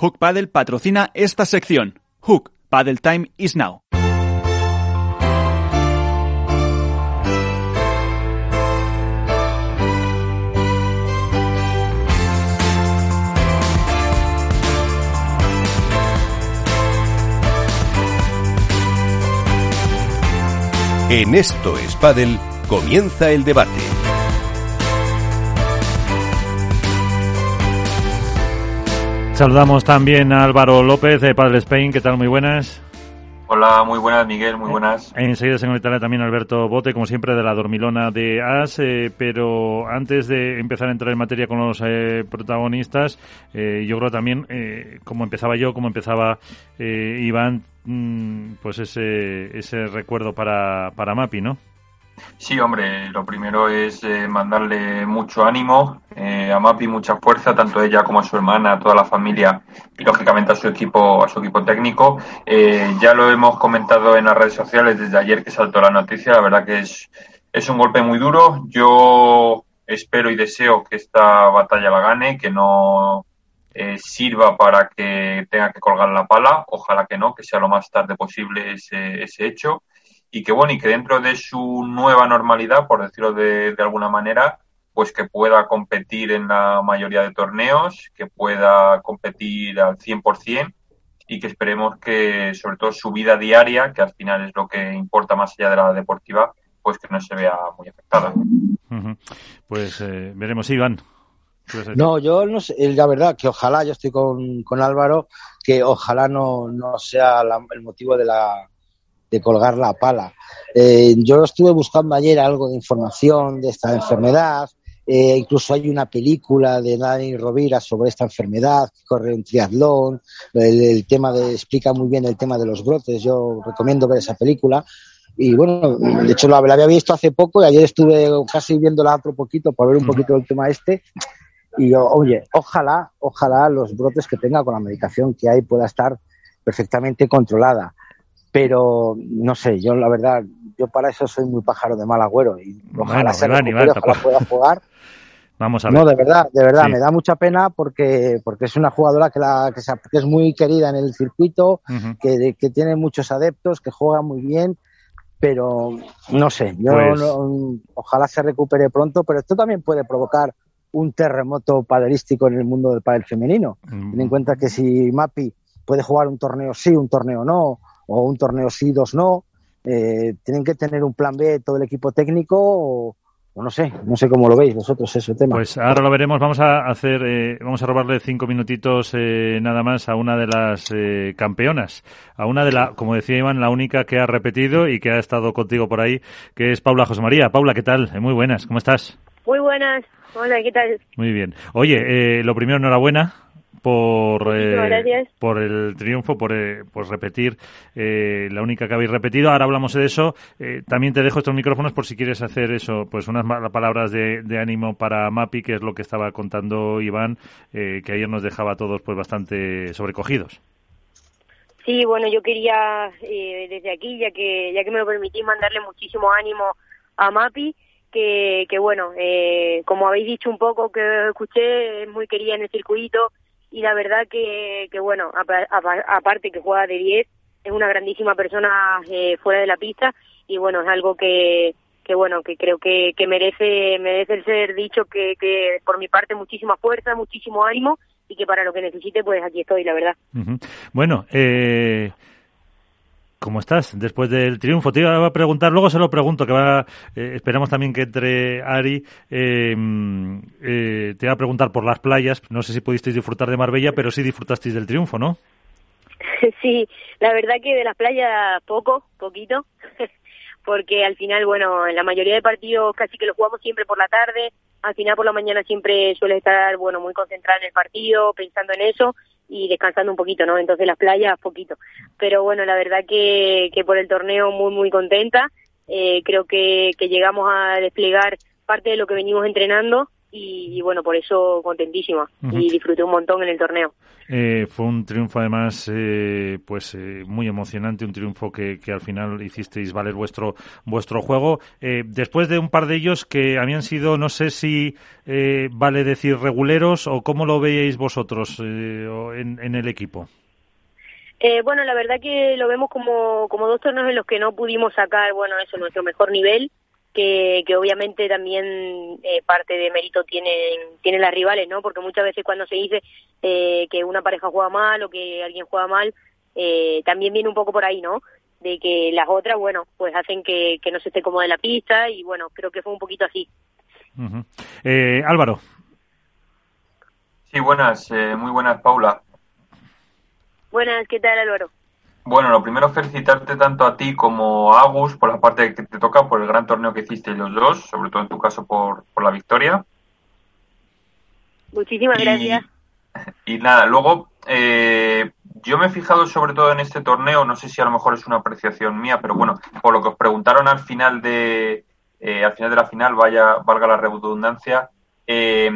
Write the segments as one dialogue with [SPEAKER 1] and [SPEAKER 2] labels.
[SPEAKER 1] Hook Paddle patrocina esta sección. Hook, Paddle Time is now.
[SPEAKER 2] En Esto es Paddle comienza el debate.
[SPEAKER 3] Saludamos también a Álvaro López de Padre Spain. ¿Qué tal? Muy buenas.
[SPEAKER 4] Hola, muy buenas, Miguel, muy buenas.
[SPEAKER 3] Enseguida se conectará también Alberto Bote, como siempre, de la Dormilona de AS. Eh, pero antes de empezar a entrar en materia con los eh, protagonistas, eh, yo creo también, como empezaba yo, como empezaba Iván, mm, pues ese, ese recuerdo para, para Mapi, ¿no?
[SPEAKER 4] Sí, hombre, lo primero es eh, mandarle mucho ánimo eh, a Mapi, mucha fuerza, tanto ella como a su hermana, a toda la familia y lógicamente a su equipo, a su equipo técnico. Eh, ya lo hemos comentado en las redes sociales desde ayer que saltó la noticia. La verdad que es, es un golpe muy duro. Yo espero y deseo que esta batalla la gane, que no sirva para que tenga que colgar la pala. Ojalá que no, que sea lo más tarde posible ese, ese hecho y que bueno, y que dentro de su nueva normalidad, por decirlo de, alguna manera, pues que pueda competir en la mayoría de torneos, que pueda competir al 100% y que esperemos que sobre todo su vida diaria, que al final es lo que importa más allá de la deportiva, pues que no se vea muy afectada.
[SPEAKER 3] Pues eh, veremos, Iván.
[SPEAKER 5] No, yo no sé, la verdad que ojalá, yo estoy con, con Álvaro, que ojalá no, no sea el motivo de la, de colgar la pala. Eh, yo estuve buscando ayer algo de información de esta enfermedad. Eh, incluso hay una película de Dani Rovira sobre esta enfermedad, que corre un triatlón, el, tema de, explica muy bien el tema de los brotes, yo recomiendo ver esa película. Y bueno, de hecho la, había visto hace poco y ayer estuve casi viéndola otro poquito para ver un poquito el tema este. Y yo, oye, ojalá, ojalá los brotes que tenga con la medicación que hay pueda estar perfectamente controlada pero no sé, yo la verdad, yo para eso soy muy pájaro de mal agüero y ojalá se pueda jugar.
[SPEAKER 3] Vamos a ver.
[SPEAKER 5] No, de verdad, de verdad, me da mucha pena porque, porque es una jugadora que, la, que, es muy querida en el circuito, que, que, tiene muchos adeptos, que juega muy bien, pero no sé, yo pues ojalá se recupere pronto, pero esto también puede provocar un terremoto paderístico en el mundo del pádel femenino. Ten en cuenta que si Mapi puede jugar un torneo sí, un torneo no, o un torneo sí, dos no. Eh, tienen que tener un plan B todo el equipo técnico o, no sé, no sé cómo lo veis vosotros ese tema.
[SPEAKER 3] Pues ahora lo veremos. Vamos a hacer, eh, vamos a robarle cinco minutitos eh, nada más a una de las campeonas, a una de la, como decía Iván, la única que ha repetido y que ha estado contigo por ahí, que es Paula José María. Paula, ¿qué tal? Muy buenas, ¿cómo estás?
[SPEAKER 6] Muy buenas. Hola, ¿qué tal?
[SPEAKER 3] Muy bien. Oye, lo primero, enhorabuena por, eh, por el triunfo, por, eh, por repetir eh, la única que habéis repetido. Ahora hablamos de eso. también te dejo estos micrófonos por si quieres hacer eso, pues unas palabras de, de ánimo para Mapi, que es lo que estaba contando Iván, que ayer nos dejaba a todos pues bastante sobrecogidos.
[SPEAKER 6] Sí, bueno, yo quería desde aquí, ya que ya que me lo permitís, mandarle muchísimo ánimo a Mapi. Que, que bueno, como habéis dicho un poco que escuché, es muy querida en el circuito, y la verdad que, que bueno, aparte que juega de 10, es una grandísima persona eh, fuera de la pista y bueno, es algo que, que bueno, que creo que, que merece, merece ser dicho que, que por mi parte muchísima fuerza, muchísimo ánimo y que para lo que necesite pues aquí estoy, la verdad.
[SPEAKER 3] Bueno, eh, ¿Cómo estás después del triunfo? Te iba a preguntar, luego se lo pregunto, que va, eh, esperamos también que entre Ari. Em, eh, te iba a preguntar por las playas. No sé si pudisteis disfrutar de Marbella, pero sí disfrutasteis del triunfo, ¿no?
[SPEAKER 6] Sí, la verdad que de las playas poco, poquito, porque al final, bueno, en la mayoría de partidos casi que lo jugamos siempre por la tarde, al final por la mañana siempre suele estar, bueno, muy concentrada en el partido, pensando en eso, y descansando un poquito, ¿no? Entonces las playas, poquito. Pero bueno, la verdad que, que por el torneo muy, muy contenta. Eh, creo que, que llegamos a desplegar parte de lo que venimos entrenando y, bueno, por eso contentísima y disfruté un montón en el torneo.
[SPEAKER 3] Eh, fue un triunfo además eh, pues eh, muy emocionante, un triunfo que, que, al final hicisteis valer vuestro vuestro juego. después de un par de ellos que habían sido, no sé si vale decir reguleros o cómo lo veíais vosotros en, en, el equipo.
[SPEAKER 6] bueno, la verdad que lo vemos como, como dos torneos en los que no pudimos sacar, bueno, eso, nuestro mejor nivel que, que obviamente también eh, parte de mérito tienen, tienen las rivales, ¿no? Porque muchas veces cuando se dice eh, que una pareja juega mal o que alguien juega mal, eh, también viene un poco por ahí, ¿no? De que las otras, bueno, pues hacen que, que no se esté cómoda en la pista y bueno, creo que fue un poquito así.
[SPEAKER 3] Álvaro.
[SPEAKER 4] Sí, buenas, muy buenas, Paula.
[SPEAKER 6] Buenas, ¿qué tal, Álvaro?
[SPEAKER 4] Bueno, lo primero felicitarte tanto a ti como a Agus por la parte que te toca, por el gran torneo que hiciste los dos, sobre todo en tu caso por, por la victoria.
[SPEAKER 6] Muchísimas gracias.
[SPEAKER 4] Y nada, luego eh, yo me he fijado sobre todo en este torneo, no sé si a lo mejor es una apreciación mía, pero bueno, por lo que os preguntaron al final de eh, al final de la final, vaya valga la redundancia, eh,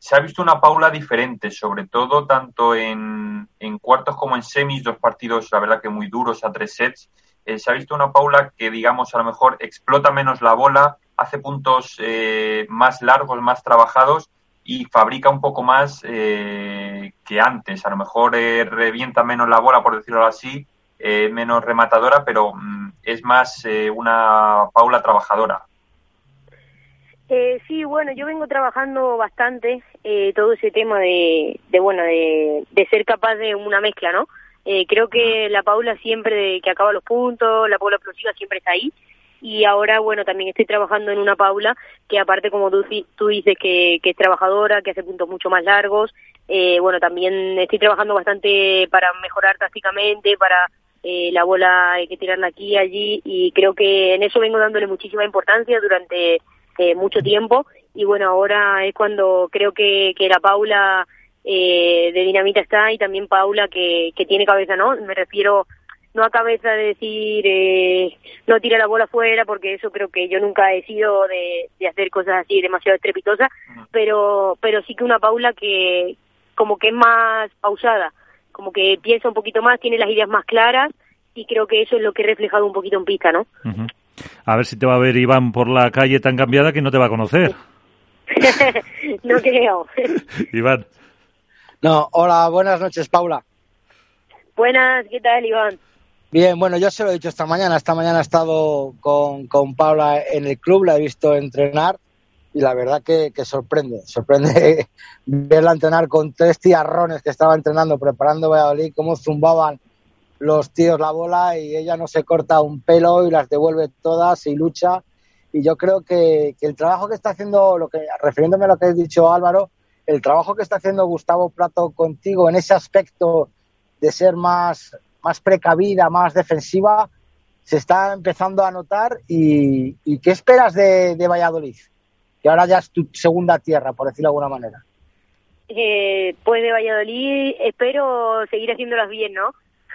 [SPEAKER 4] se ha visto una Paula diferente, sobre todo tanto en, cuartos como en semis, dos partidos, la verdad que muy duros a tres sets. Eh, se ha visto una Paula que, digamos, a lo mejor explota menos la bola, hace puntos eh, más largos, más trabajados y fabrica un poco más eh, que antes. A lo mejor revienta menos la bola, por decirlo así, menos rematadora, pero mm, es más una Paula trabajadora.
[SPEAKER 6] Eh, sí, bueno, yo vengo trabajando bastante eh, todo ese tema de, de bueno, de, de, ser capaz de una mezcla, ¿no? Eh, creo que la Paula siempre que acaba los puntos, la Paula explosiva siempre está ahí. Y ahora, bueno, también estoy trabajando en una Paula que aparte, como tú, tú dices, que, que es trabajadora, que hace puntos mucho más largos. Eh, bueno, también estoy trabajando bastante para mejorar tácticamente, para eh, la bola hay que tirarla aquí y allí. Y creo que en eso vengo dándole muchísima importancia durante eh, mucho tiempo. Y bueno, ahora es cuando creo que, que la Paula eh, de Dinamita está y también Paula que, que tiene cabeza, ¿no? Me refiero no a cabeza de decir eh, no tira la bola afuera porque eso creo que yo nunca he sido de, de hacer cosas así demasiado estrepitosas pero pero sí que una Paula que como que es más pausada como que piensa un poquito más tiene las ideas más claras y creo que eso es lo que he reflejado un poquito en pista no
[SPEAKER 3] a ver si te va a ver Iván por la calle tan cambiada que no te va a conocer.
[SPEAKER 6] no creo.
[SPEAKER 3] Iván.
[SPEAKER 5] No, hola, buenas noches, Paula.
[SPEAKER 6] Buenas, ¿qué tal, Iván?
[SPEAKER 5] Bien, bueno, yo se lo he dicho esta mañana. Esta mañana he estado con, con Paula en el club, la he visto entrenar y la verdad que, que sorprende. Sorprende verla entrenar con tres tiarrones que estaba entrenando, preparando Valladolid, cómo zumbaban los tíos la bola y ella no se corta un pelo y las devuelve todas y lucha. Y yo creo que, el trabajo que está haciendo, lo que, refiriéndome a lo que ha dicho Álvaro, el trabajo que está haciendo Gustavo Plato contigo en ese aspecto de ser más, más precavida, más defensiva, se está empezando a notar. ¿Y, qué esperas de, Valladolid? Que ahora ya es tu segunda tierra, por decirlo de alguna manera.
[SPEAKER 6] Eh, pues de Valladolid espero seguir haciéndolas bien, ¿no?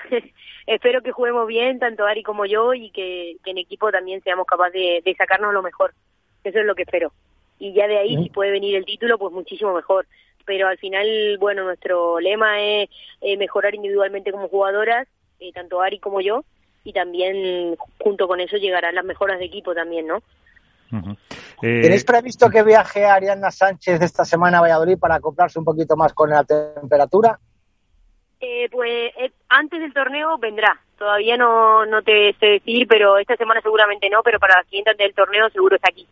[SPEAKER 6] espero que juguemos bien, tanto Ari como yo, y que, en equipo también seamos capaces de, sacarnos lo mejor. Eso es lo que espero. Y ya de ahí, si puede venir el título, pues muchísimo mejor. Pero al final, bueno, nuestro lema es mejorar individualmente como jugadoras, eh, tanto Ari como yo, y también junto con eso llegarán las mejoras de equipo también, ¿no?
[SPEAKER 5] Eh, ¿Tenéis previsto que viaje Ariana Sánchez esta semana a Valladolid para acoplarse un poquito más con la temperatura?
[SPEAKER 6] Eh, pues eh, antes del torneo vendrá. Todavía no, no te sé decir, pero esta semana seguramente no, pero para la siguiente antes del torneo seguro está aquí.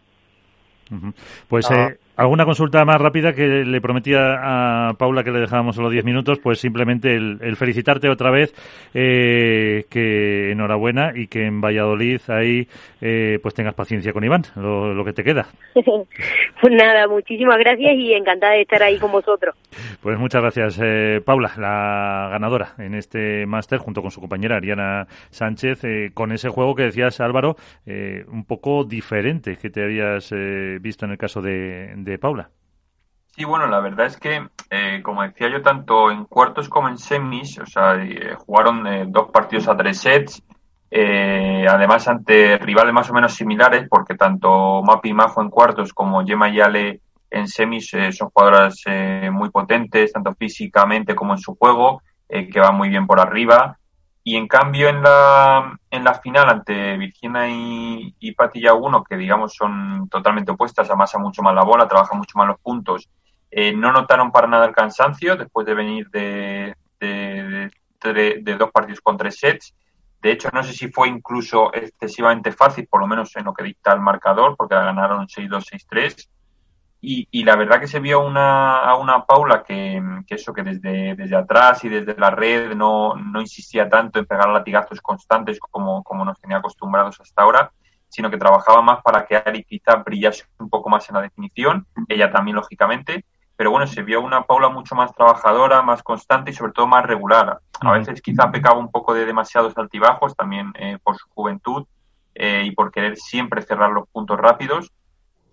[SPEAKER 3] Pues ah. eh, alguna consulta más rápida que le prometía a Paula que le dejábamos solo 10 minutos, pues simplemente el, felicitarte otra vez, eh, que enhorabuena y que en Valladolid ahí eh, pues tengas paciencia con Iván, lo, que te queda.
[SPEAKER 6] pues nada, muchísimas gracias y encantada de estar ahí con vosotros.
[SPEAKER 3] Pues muchas gracias, eh, Paula, la ganadora en este máster junto con su compañera Ariana Sánchez, con ese juego que decías Álvaro, un poco diferente que te habías visto en el caso de de Paula.
[SPEAKER 4] Sí, bueno, la verdad es que, eh, como decía yo, tanto en cuartos como en semis, o sea, eh, jugaron eh, dos partidos a tres sets, además ante rivales más o menos similares, porque tanto Mapi Majo en cuartos como Gemma Yale en semis son jugadoras muy potentes, tanto físicamente como en su juego, que van muy bien por arriba. Y en cambio en la, en la final ante Virginia y, Patti Yaguno, que digamos son totalmente opuestas, amasa mucho más la bola, trabaja mucho más los puntos, eh, no notaron para nada el cansancio después de venir de, de, de, dos partidos con tres sets. De hecho, no sé si fue incluso excesivamente fácil, por lo menos en lo que dicta el marcador, porque la ganaron 6-2, 6-3. Y, la verdad que se vio una, a una Paula que, eso, que desde, desde atrás y desde la red no, no insistía tanto en pegar latigazos constantes como, como nos tenía acostumbrados hasta ahora, sino que trabajaba más para que Ari quizá brillase un poco más en la definición, ella también lógicamente, pero bueno, se vio una Paula mucho más trabajadora, más constante y sobre todo más regular. A veces quizá pecaba un poco de demasiados altibajos, también eh, por su juventud eh, y por querer siempre cerrar los puntos rápidos,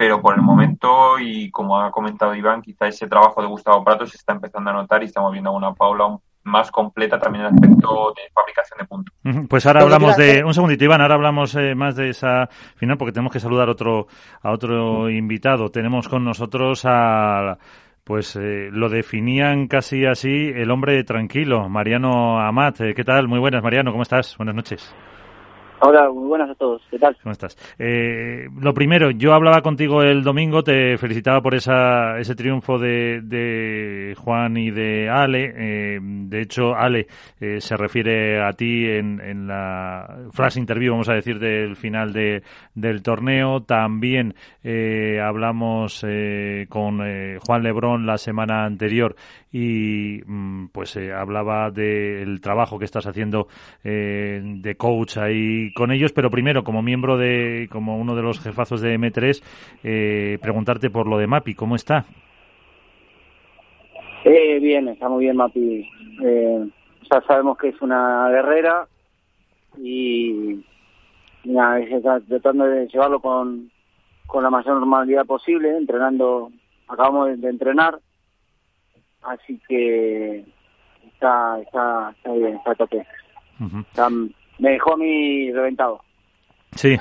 [SPEAKER 4] pero por el momento, y como ha comentado Iván, quizá ese trabajo de Gustavo Prato se está empezando a notar y estamos viendo a una Paula más completa también en el aspecto de fabricación de puntos.
[SPEAKER 3] Pues ahora hablamos de un segundito Iván, ahora hablamos eh, más de esa final porque tenemos que saludar otro a otro invitado. Tenemos con nosotros a pues eh, lo definían casi así el hombre tranquilo, Mariano Amat. Eh, ¿Qué tal? Muy buenas, Mariano, ¿cómo estás? Buenas noches.
[SPEAKER 7] Hola, muy buenas a todos. ¿Qué tal?
[SPEAKER 3] ¿Cómo estás? Eh, lo primero, yo hablaba contigo el domingo, te felicitaba por esa, ese triunfo de, de Juan y de Ale. Eh, de hecho, Ale eh, se refiere a ti en, en, la flash interview, vamos a decir, del final de, del torneo. También hablamos con Juan Lebrón la semana anterior y mm, pues hablaba del trabajo que estás haciendo de coach ahí con ellos, pero primero, como miembro de, como uno de los jefazos de M3, eh, preguntarte por lo de Mapi, ¿cómo está?
[SPEAKER 7] Eh, bien, está muy bien Mapi. Eh, ya sabemos que es una guerrera y nada, está tratando de llevarlo con, con la mayor normalidad posible, entrenando, acabamos de, entrenar, así que está, está, está bien, está tope me dejó a mí reventado.
[SPEAKER 3] Sí.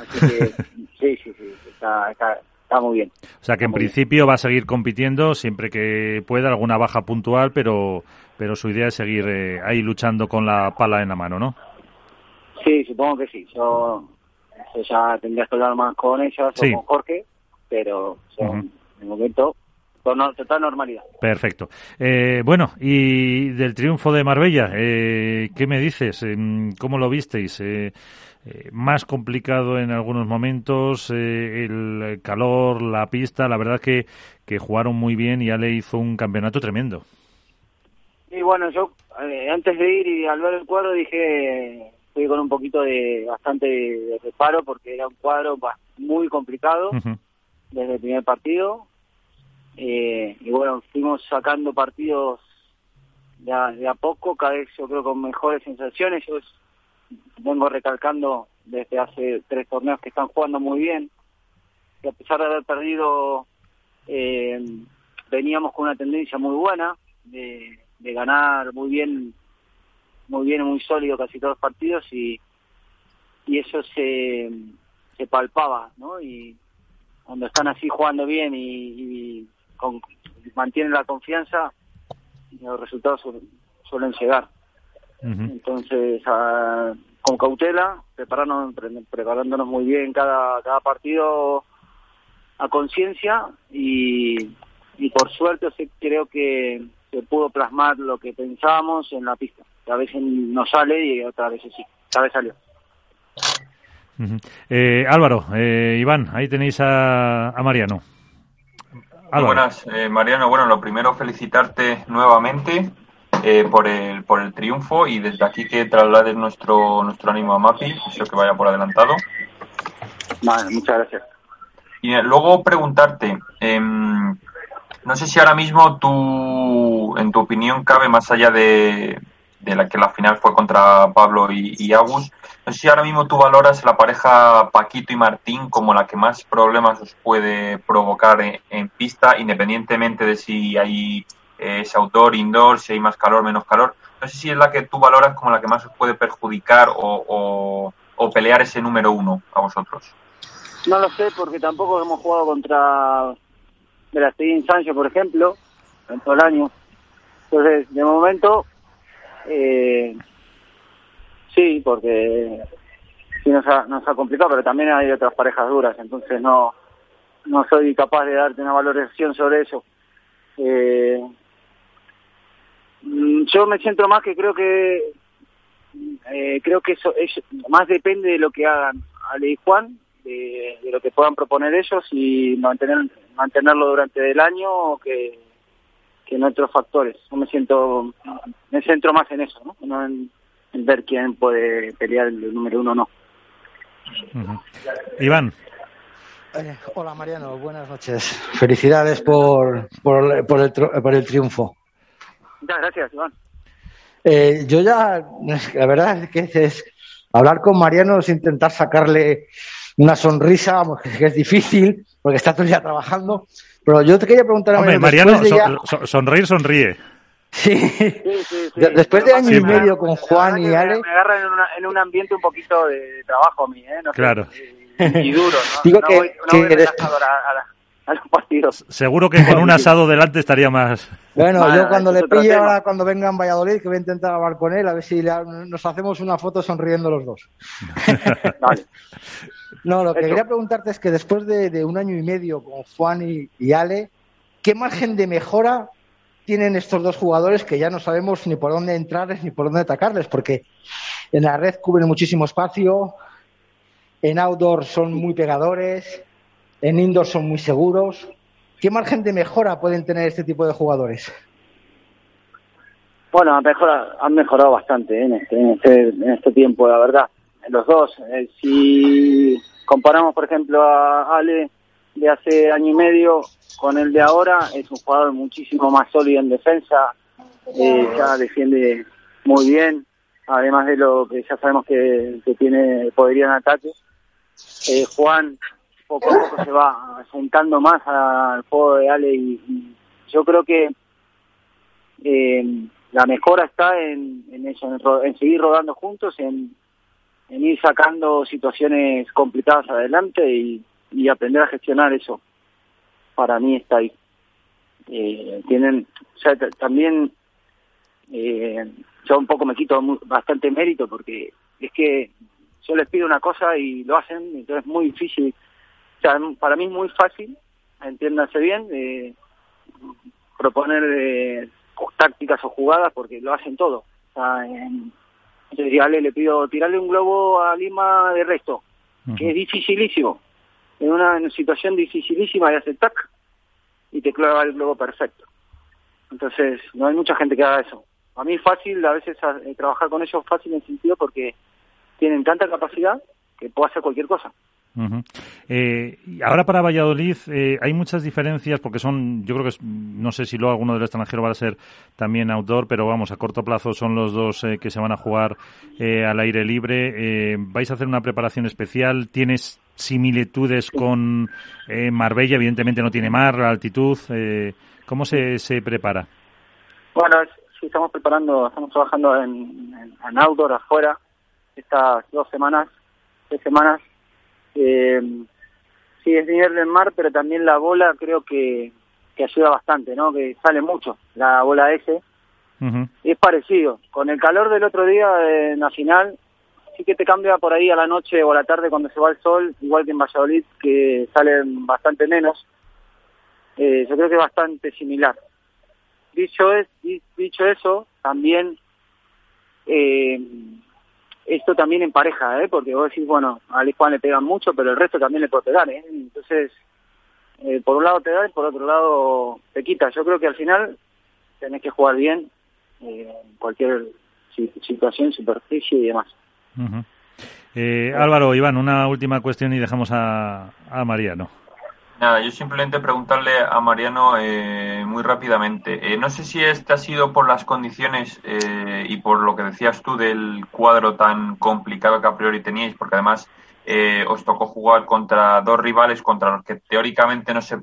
[SPEAKER 7] sí, sí, sí, está, está, está, muy bien.
[SPEAKER 3] O sea que en principio va a seguir compitiendo siempre que pueda, alguna baja puntual, pero, pero su idea es seguir eh, ahí luchando con la pala en la mano, ¿no?
[SPEAKER 7] Sí, supongo que sí. Yo, ya tendría que hablar más con ella o con Jorge, pero en el momento total normalidad.
[SPEAKER 3] Perfecto. Eh, bueno, y del triunfo de Marbella, eh, ¿qué me dices? Em, ¿Cómo lo visteis? Eh, más complicado en algunos momentos, el calor, la pista, la verdad que, que jugaron muy bien y Ale hizo un campeonato tremendo.
[SPEAKER 7] Y bueno, yo antes de ir y al ver el cuadro dije, fui con un poquito de bastante de reparo porque era un cuadro muy complicado desde el primer partido eh, y bueno, fuimos sacando partidos de a, poco, cada vez yo creo con mejores sensaciones. Yo vengo recalcando desde hace tres torneos que están jugando muy bien. Y a pesar de haber perdido, eh, veníamos con una tendencia muy buena de, ganar muy bien, muy bien, muy sólido casi todos los partidos y, y eso se, se palpaba, ¿no? Y cuando están así jugando bien y con, mantienen la confianza, los resultados suelen llegar. Entonces, con cautela, preparándonos, preparándonos muy bien cada, cada partido a conciencia y, y por suerte creo que se pudo plasmar lo que pensábamos en la pista. A veces no sale y otra veces sí. Esta vez salió.
[SPEAKER 3] Eh, Álvaro, eh, Iván, ahí tenéis a Mariano
[SPEAKER 4] buenas, eh, Mariano. Bueno, lo primero felicitarte nuevamente eh, por el por el triunfo y desde aquí que traslades nuestro nuestro ánimo a Mapi, eso que vaya por adelantado.
[SPEAKER 7] Vale, muchas gracias.
[SPEAKER 4] Y eh, luego preguntarte, em, no sé si ahora mismo tú, en tu opinión, cabe más allá de, de la que la final fue contra Pablo y, y, Agus. No sé si ahora mismo tú valoras la pareja Paquito y Martín como la que más problemas os puede provocar en, pista, independientemente de si hay eh, ese outdoor, indoor, si hay más calor, menos calor. No sé si es la que tú valoras como la que más os puede perjudicar o, o, pelear ese número uno a vosotros.
[SPEAKER 7] No lo sé porque tampoco hemos jugado contra Steam Sancho, por ejemplo, en todo el año. Entonces, de momento, eh, sí, porque sí nos ha, nos ha complicado, pero también hay otras parejas duras, entonces no, no soy capaz de darte una valoración sobre eso. Eh, mm, yo me centro más que creo que eh, creo que eso, es más depende de lo que hagan Ale y Juan, de, lo que puedan proponer ellos y mantener mantenerlo durante el año que, que en otros factores. Yo me siento, me centro más en eso, ¿no? en, ver quién puede pelear el número uno o no.
[SPEAKER 3] Iván.
[SPEAKER 5] Eh, hola Mariano, buenas noches. Felicidades por, por, por, el, por el triunfo.
[SPEAKER 7] Muchas gracias, Iván.
[SPEAKER 5] Eh, yo ya, la verdad es que es, hablar con Mariano es intentar sacarle una sonrisa, que es difícil, porque está todo el día trabajando. Pero yo te quería preguntar
[SPEAKER 3] a Mariano. sonreír, sonríe.
[SPEAKER 5] Sí. Después de año y medio con Juan y Ale.
[SPEAKER 7] Me agarra en, un ambiente un poquito de, trabajo a mí, ¿eh?
[SPEAKER 3] claro.
[SPEAKER 7] y, duro, ¿no? Digo que, voy, a, los partidos.
[SPEAKER 3] Seguro que con un asado delante estaría más.
[SPEAKER 5] Bueno, yo cuando le pille ahora, cuando venga en Valladolid, que voy a intentar hablar con él, a ver si nos hacemos una foto sonriendo los dos. vale. No, lo que quería preguntarte es que después de, un año y medio con Juan y, Ale, ¿qué margen de mejora tienen estos dos jugadores que ya no sabemos ni por dónde entrarles ni por dónde atacarles? Porque en la red cubren muchísimo espacio, en outdoor son muy pegadores, en indoor son muy seguros. ¿Qué margen de mejora pueden tener este tipo de jugadores?
[SPEAKER 7] Bueno, han mejorado, han mejorado bastante ¿eh? en, este, en, este, en este tiempo, la verdad los dos. Eh, si comparamos, por ejemplo, a Ale de hace año y medio con el de ahora, es un jugador muchísimo más sólido en defensa, eh, ya defiende muy bien, además de lo que ya sabemos que, tiene podería en ataque. Eh, Juan poco a poco se va sentando más al juego de Ale y, yo creo que la mejora está en, en eso, en, seguir rodando juntos, en, en ir sacando situaciones complicadas adelante y, aprender a gestionar eso. Para mí está ahí. Eh, tienen, o sea, también eh, yo un poco me quito bastante mérito porque es que yo les pido una cosa y lo hacen, entonces es muy difícil. O sea, para mí es muy fácil, entiéndase bien, eh, proponer eh, tácticas o jugadas porque lo hacen todo. O sea, en, entonces le pido tirarle un globo a Lima de resto, que es dificilísimo. En una, situación dificilísima de hacer tac y te clava el globo perfecto. Entonces, no hay mucha gente que haga eso. A mí es fácil, a veces eh, trabajar con ellos fácil en sentido porque tienen tanta capacidad que puedo hacer cualquier cosa.
[SPEAKER 3] Eh, ahora para Valladolid eh, hay muchas diferencias porque son, yo creo que no sé si luego alguno del extranjero va a ser también outdoor, pero vamos, a corto plazo son los dos eh, que se van a jugar al aire libre. ¿Vais a hacer una preparación especial? ¿Tienes similitudes con Marbella? Evidentemente no tiene mar, la altitud. ¿Cómo se, se prepara?
[SPEAKER 7] Bueno, sí, estamos preparando, estamos trabajando en, en outdoor afuera estas dos semanas, tres semanas eh, sí, es nivel del mar, pero también la bola creo que, que ayuda bastante, ¿no? Que sale mucho la bola S. Es parecido. Con el calor del otro día de Nacional, sí que te cambia por ahí a la noche o a la tarde cuando se va el sol, igual que en Valladolid, que salen bastante menos. Eh, yo creo que es bastante similar. Dicho, es, dicho eso, también eh, esto también en pareja, ¿eh? porque vos decís, bueno, a Juan le pegan mucho, pero el resto también le puede pegar, ¿eh? Entonces, eh, por un lado te da y por otro lado te quita. Yo creo que al final tenés que jugar bien eh, en cualquier situación, superficie y demás.
[SPEAKER 3] eh, Álvaro, Iván, una última cuestión y dejamos a, a Mariano.
[SPEAKER 4] Nada, yo simplemente preguntarle a Mariano eh, muy rápidamente. Eh, no sé si este ha sido por las condiciones eh, y por lo que decías tú del cuadro tan complicado que a priori teníais, porque además os tocó jugar contra dos rivales contra los que teóricamente no se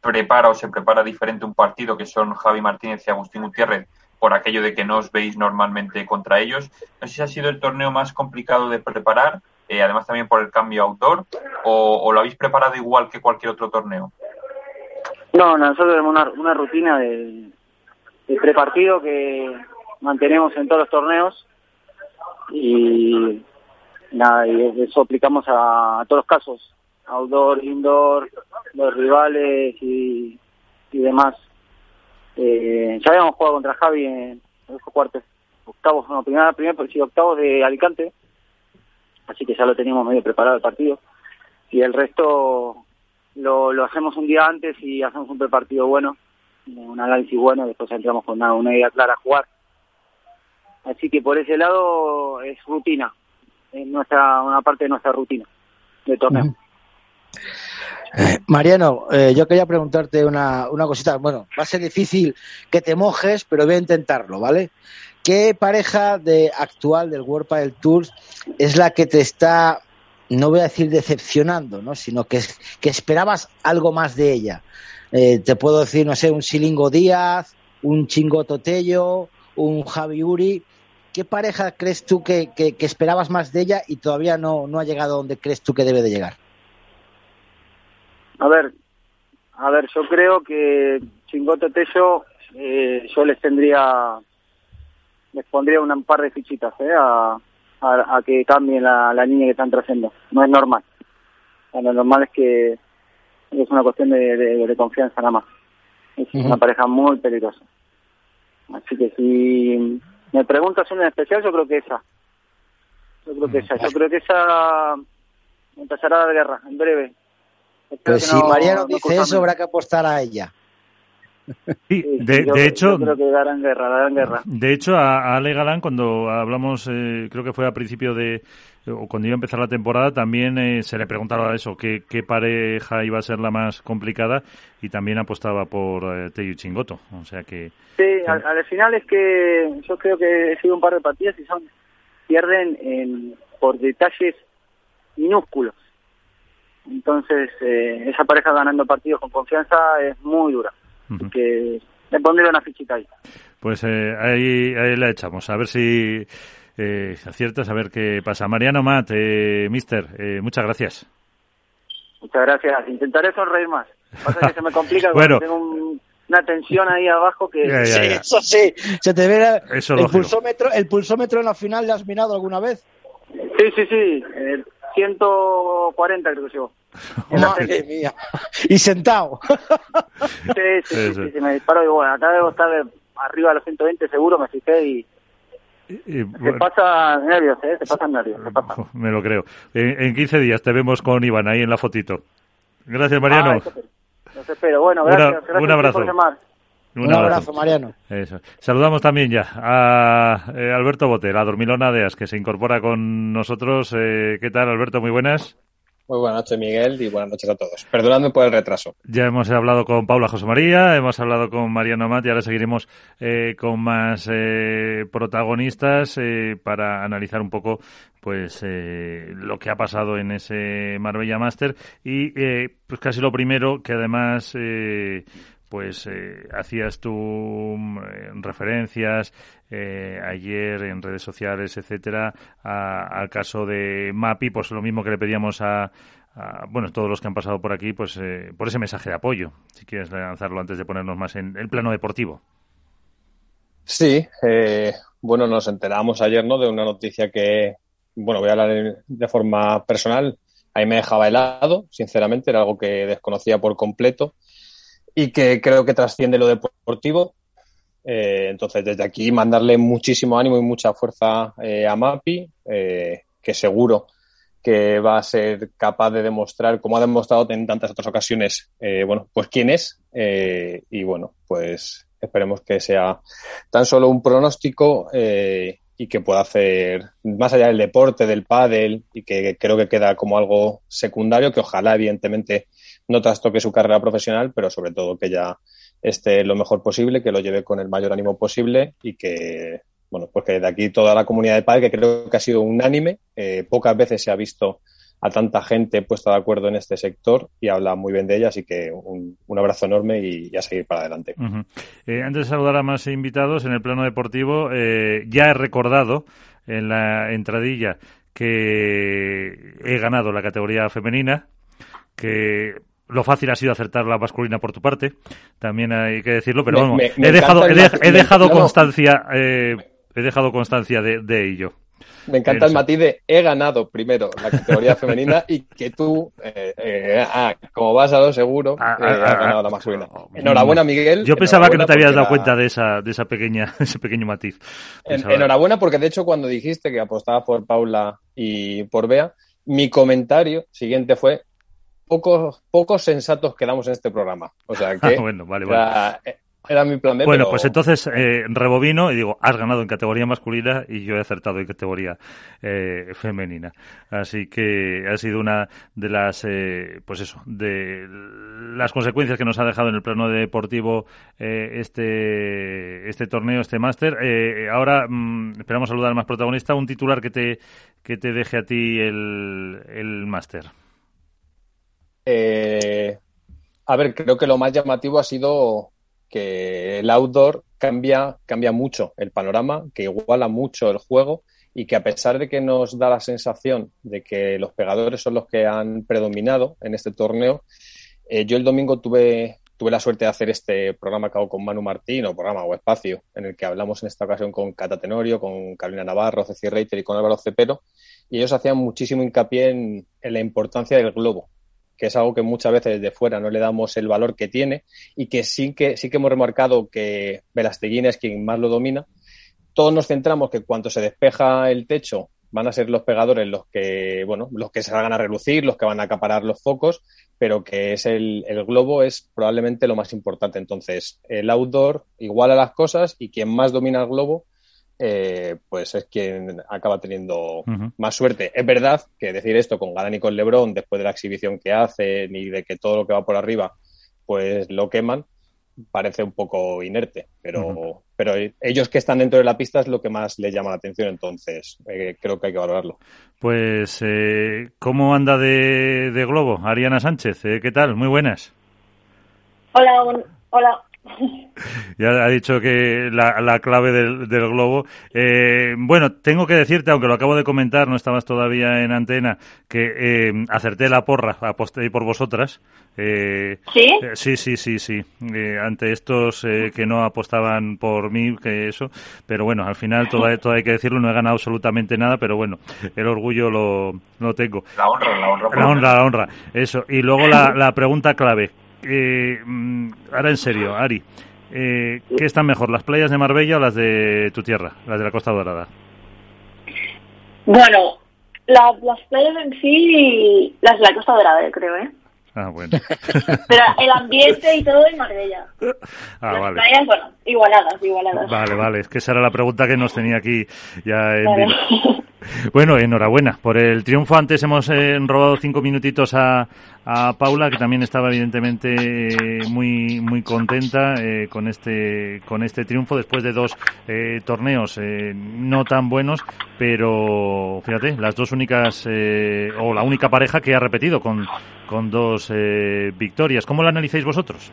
[SPEAKER 4] prepara o se prepara diferente un partido, que son Javi Martínez y Agustín Gutiérrez, por aquello de que no os veis normalmente contra ellos. No sé si ha sido el torneo más complicado de preparar eh, además también por el cambio autor, o, lo habéis preparado igual que cualquier otro torneo?
[SPEAKER 7] No, nosotros tenemos una, rutina de, de prepartido que mantenemos en todos los torneos y nada, y eso aplicamos a, todos los casos, outdoor, indoor, los rivales y, demás. Eh, ya habíamos jugado contra Javi en los cuartos, octavos, no, primera, primera, sí, octavos de Alicante, así que ya lo teníamos medio preparado el partido. Y el resto lo, lo hacemos un día antes y hacemos un prepartido bueno, un análisis bueno, después entramos con una, idea clara a jugar. Así que por ese lado es rutina, es nuestra, una parte de nuestra rutina de torneo.
[SPEAKER 5] Eh, Mariano, eh, yo quería preguntarte una, una cosita. Bueno, va a ser difícil que te mojes, pero voy a intentarlo, ¿vale? ¿Qué pareja de actual del World del Tour es la que te está, no voy a decir decepcionando, ¿no? sino que, que esperabas algo más de ella? Eh, te puedo decir, no sé, un Silingo Díaz, un Chingoto Tello, un Javi Uri. ¿Qué pareja crees tú que, que, esperabas más de ella y todavía no, no ha llegado donde crees tú que debe de llegar?
[SPEAKER 7] A ver, a ver, yo creo que Chingoto Tello, eh, yo les tendría, les pondría un par de fichitas, ¿eh? A, a, que cambien la, la línea que están trayendo. No es normal. lo normal es que es una cuestión de, de, confianza nada más. Es una pareja muy peligrosa. Así que si me preguntas una en especial, yo creo que esa. Yo creo que esa. Yo creo que esa empezará a dar guerra en breve.
[SPEAKER 5] pues si Mariano dice eso, habrá que apostar a ella.
[SPEAKER 3] Sí, de, hecho,
[SPEAKER 7] creo que darán guerra, darán guerra.
[SPEAKER 3] De hecho, a, Ale Galán, cuando hablamos, eh, creo que fue a principio de, o cuando iba a empezar la temporada, también eh, se le preguntaba eso, qué, qué pareja iba a ser la más complicada, y también apostaba por eh, Teyu Chingoto. O sea que.
[SPEAKER 7] Sí, Al, final es que yo creo que he sido un par de partidas y son pierden en, por detalles minúsculos. Entonces, esa pareja ganando partidos con confianza es muy dura que le pondré una fichita ahí.
[SPEAKER 3] Pues eh, ahí, ahí la echamos, a ver si eh, aciertas, a ver qué pasa. Mariano Matt, eh, mister, eh, muchas gracias.
[SPEAKER 7] Muchas gracias. Intentaré sonreír más. Pasa que se me complica bueno. tengo una tensión ahí abajo que...
[SPEAKER 5] eso sí, se te ve el, pulsómetro, el pulsómetro en la final, ¿le has mirado alguna vez?
[SPEAKER 7] Sí, sí, sí. 140 creo que llegó.
[SPEAKER 5] Madre mía. Y sentado.
[SPEAKER 7] Sí, sí, sí, sí, me disparo y bueno, acá debo estar arriba de los 120 seguro, me fijé y... se pasa nervios, ¿eh? Se pasan nervios. Se pasa.
[SPEAKER 3] Me lo creo. En, 15 días te vemos con Iván ahí en la fotito. Gracias, Mariano.
[SPEAKER 7] los espero. Bueno, gracias. gracias
[SPEAKER 3] un abrazo.
[SPEAKER 5] Un, abrazo, Mariano.
[SPEAKER 3] Saludamos también ya a eh, Alberto Bote, la dormilona de As, que se incorpora con nosotros. Eh, ¿Qué tal, Alberto? Muy buenas.
[SPEAKER 8] Muy buenas noches, Miguel, y buenas noches a todos. Perdonadme por el retraso.
[SPEAKER 3] Ya hemos hablado con Paula José María, hemos hablado con Mariano Mat y ahora seguiremos eh, con más protagonistas para analizar un poco pues lo que ha pasado en ese Marbella Master y pues casi lo primero que además pues eh, hacías tú mm, eh, referencias eh, ayer en redes sociales, etcétera, al caso de Mapi, pues lo mismo que le pedíamos a, bueno, todos los que han pasado por aquí, pues por ese mensaje de apoyo, si quieres lanzarlo antes de ponernos más en el plano deportivo.
[SPEAKER 8] Sí, bueno, nos enteramos ayer, ¿no? De una noticia que, bueno, voy a hablar de forma personal. Ahí me dejaba helado, sinceramente, era algo que desconocía por completo y que creo que trasciende lo deportivo. Eh, entonces, desde aquí, mandarle muchísimo ánimo y mucha fuerza eh, a Mapi, eh, que seguro que va a ser capaz de demostrar, como ha demostrado en tantas otras ocasiones, bueno, pues quién es. y bueno, pues esperemos que sea tan solo un pronóstico y que pueda hacer más allá del deporte, del pádel, y que creo que queda como algo secundario, que ojalá, evidentemente, no trastoque su carrera profesional, pero sobre todo que ya esté lo mejor posible, que lo lleve con el mayor ánimo posible y que, bueno, pues que de aquí toda la comunidad de padre, que creo que ha sido unánime, eh, pocas veces se ha visto a tanta gente puesta de acuerdo en este sector y habla muy bien de ella, así que un, abrazo enorme y, a seguir para adelante.
[SPEAKER 3] Eh, antes de saludar a más invitados en el plano deportivo, eh, ya he recordado en la entradilla que he ganado la categoría femenina, que lo fácil ha sido acertar la masculina por tu parte, también hay que decirlo, pero vamos, he, dejado, he, dejado constancia, eh, he dejado constancia de, de ello.
[SPEAKER 8] Me encanta el matiz de he ganado primero la categoría femenina y que tú, eh, eh, ah, como vas a lo seguro, ah, eh, ah, has ganado la masculina. Enhorabuena, Miguel.
[SPEAKER 3] Yo pensaba que no te habías dado cuenta de esa, de esa pequeña, ese pequeño matiz.
[SPEAKER 8] enhorabuena porque de hecho cuando dijiste que apostabas por Paula y por Bea, mi comentario siguiente fue pocos, pocos sensatos quedamos en este programa. O sea que
[SPEAKER 3] bueno, vale, vale.
[SPEAKER 8] Era mi plan
[SPEAKER 3] Bueno, pues entonces eh, rebobino y digo, has ganado en categoría masculina y yo he acertado en categoría eh, femenina. Así que ha sido una de las, eh, pues eso, de las consecuencias que nos ha dejado en el plano deportivo eh, este, este torneo, este máster. Eh, ahora mm, esperamos saludar al más protagonista, un titular que te, que te deje a ti el, el máster.
[SPEAKER 8] A ver, creo que lo más llamativo ha sido que el outdoor cambia, cambia mucho el panorama, que iguala mucho el juego y que a pesar de que nos da la sensación de que los pegadores son los que han predominado en este torneo, eh, yo el domingo tuve, tuve la suerte de hacer este programa que hago con Manu Martín, o programa o espacio, en el que hablamos en esta ocasión con Cata Tenorio, con Carolina Navarro, Ceci Reiter y con Álvaro Cepero, y ellos hacían muchísimo hincapié en la importancia del globo, que es algo que muchas veces desde fuera no le damos el valor que tiene y que sí que, sí que hemos remarcado que Velasteguín es quien más lo domina. Todos nos centramos que cuando se despeja el techo van a ser los pegadores los que, bueno, los que se van a relucir, los que van a acaparar los focos, pero que es el, el globo es probablemente lo más importante. Entonces, el outdoor iguala las cosas y quien más domina el globo eh, pues es quien acaba teniendo más suerte. Es verdad que decir esto con Galán y con Lebron, después de la exhibición que hacen y de que todo lo que va por arriba, pues lo queman, parece un poco inerte, pero, pero ellos que están dentro de la pista es lo que más les llama la atención, entonces eh, creo que hay que valorarlo.
[SPEAKER 3] Pues, eh, ¿cómo anda de, de Globo? Ariana Sánchez, ¿qué tal? Muy buenas.
[SPEAKER 9] Hola, hola.
[SPEAKER 3] Ya ha dicho que la, clave del, globo. Eh, bueno, tengo que decirte, aunque lo acabo de comentar, no estabas todavía en antena, que eh, acerté la porra, aposté por vosotras.
[SPEAKER 9] Eh, ¿Sí?
[SPEAKER 3] sí, sí, sí, sí. ante estos que no apostaban por mí, que eso. Pero bueno, al final todo, todo, hay que decirlo, no he ganado absolutamente nada, pero bueno, el orgullo lo, lo tengo.
[SPEAKER 4] La honra, la honra.
[SPEAKER 3] La honra, la honra. Eso. Y luego la, la pregunta clave eh, mm, ahora en serio, Ari, eh, ¿qué están mejor, las playas de Marbella o las de tu tierra, las de la Costa Dorada?
[SPEAKER 9] Bueno, las playas en sí, las de la Costa Dorada, creo, ¿eh?
[SPEAKER 3] Ah, bueno.
[SPEAKER 9] Pero el ambiente y todo en Marbella. Ah, Las vale. playas, bueno, igualadas, igualadas.
[SPEAKER 3] Vale, vale, es que esa era la pregunta que nos tenía aquí ya en Bueno, enhorabuena por el triunfo. Antes hemos eh, robado cinco minutitos a, a, Paula, que también estaba evidentemente muy muy contenta eh, con este con este triunfo después de dos eh, torneos no tan buenos, pero fíjate, las dos únicas o la única pareja que ha repetido con con dos victorias. ¿Cómo lo analizáis vosotros?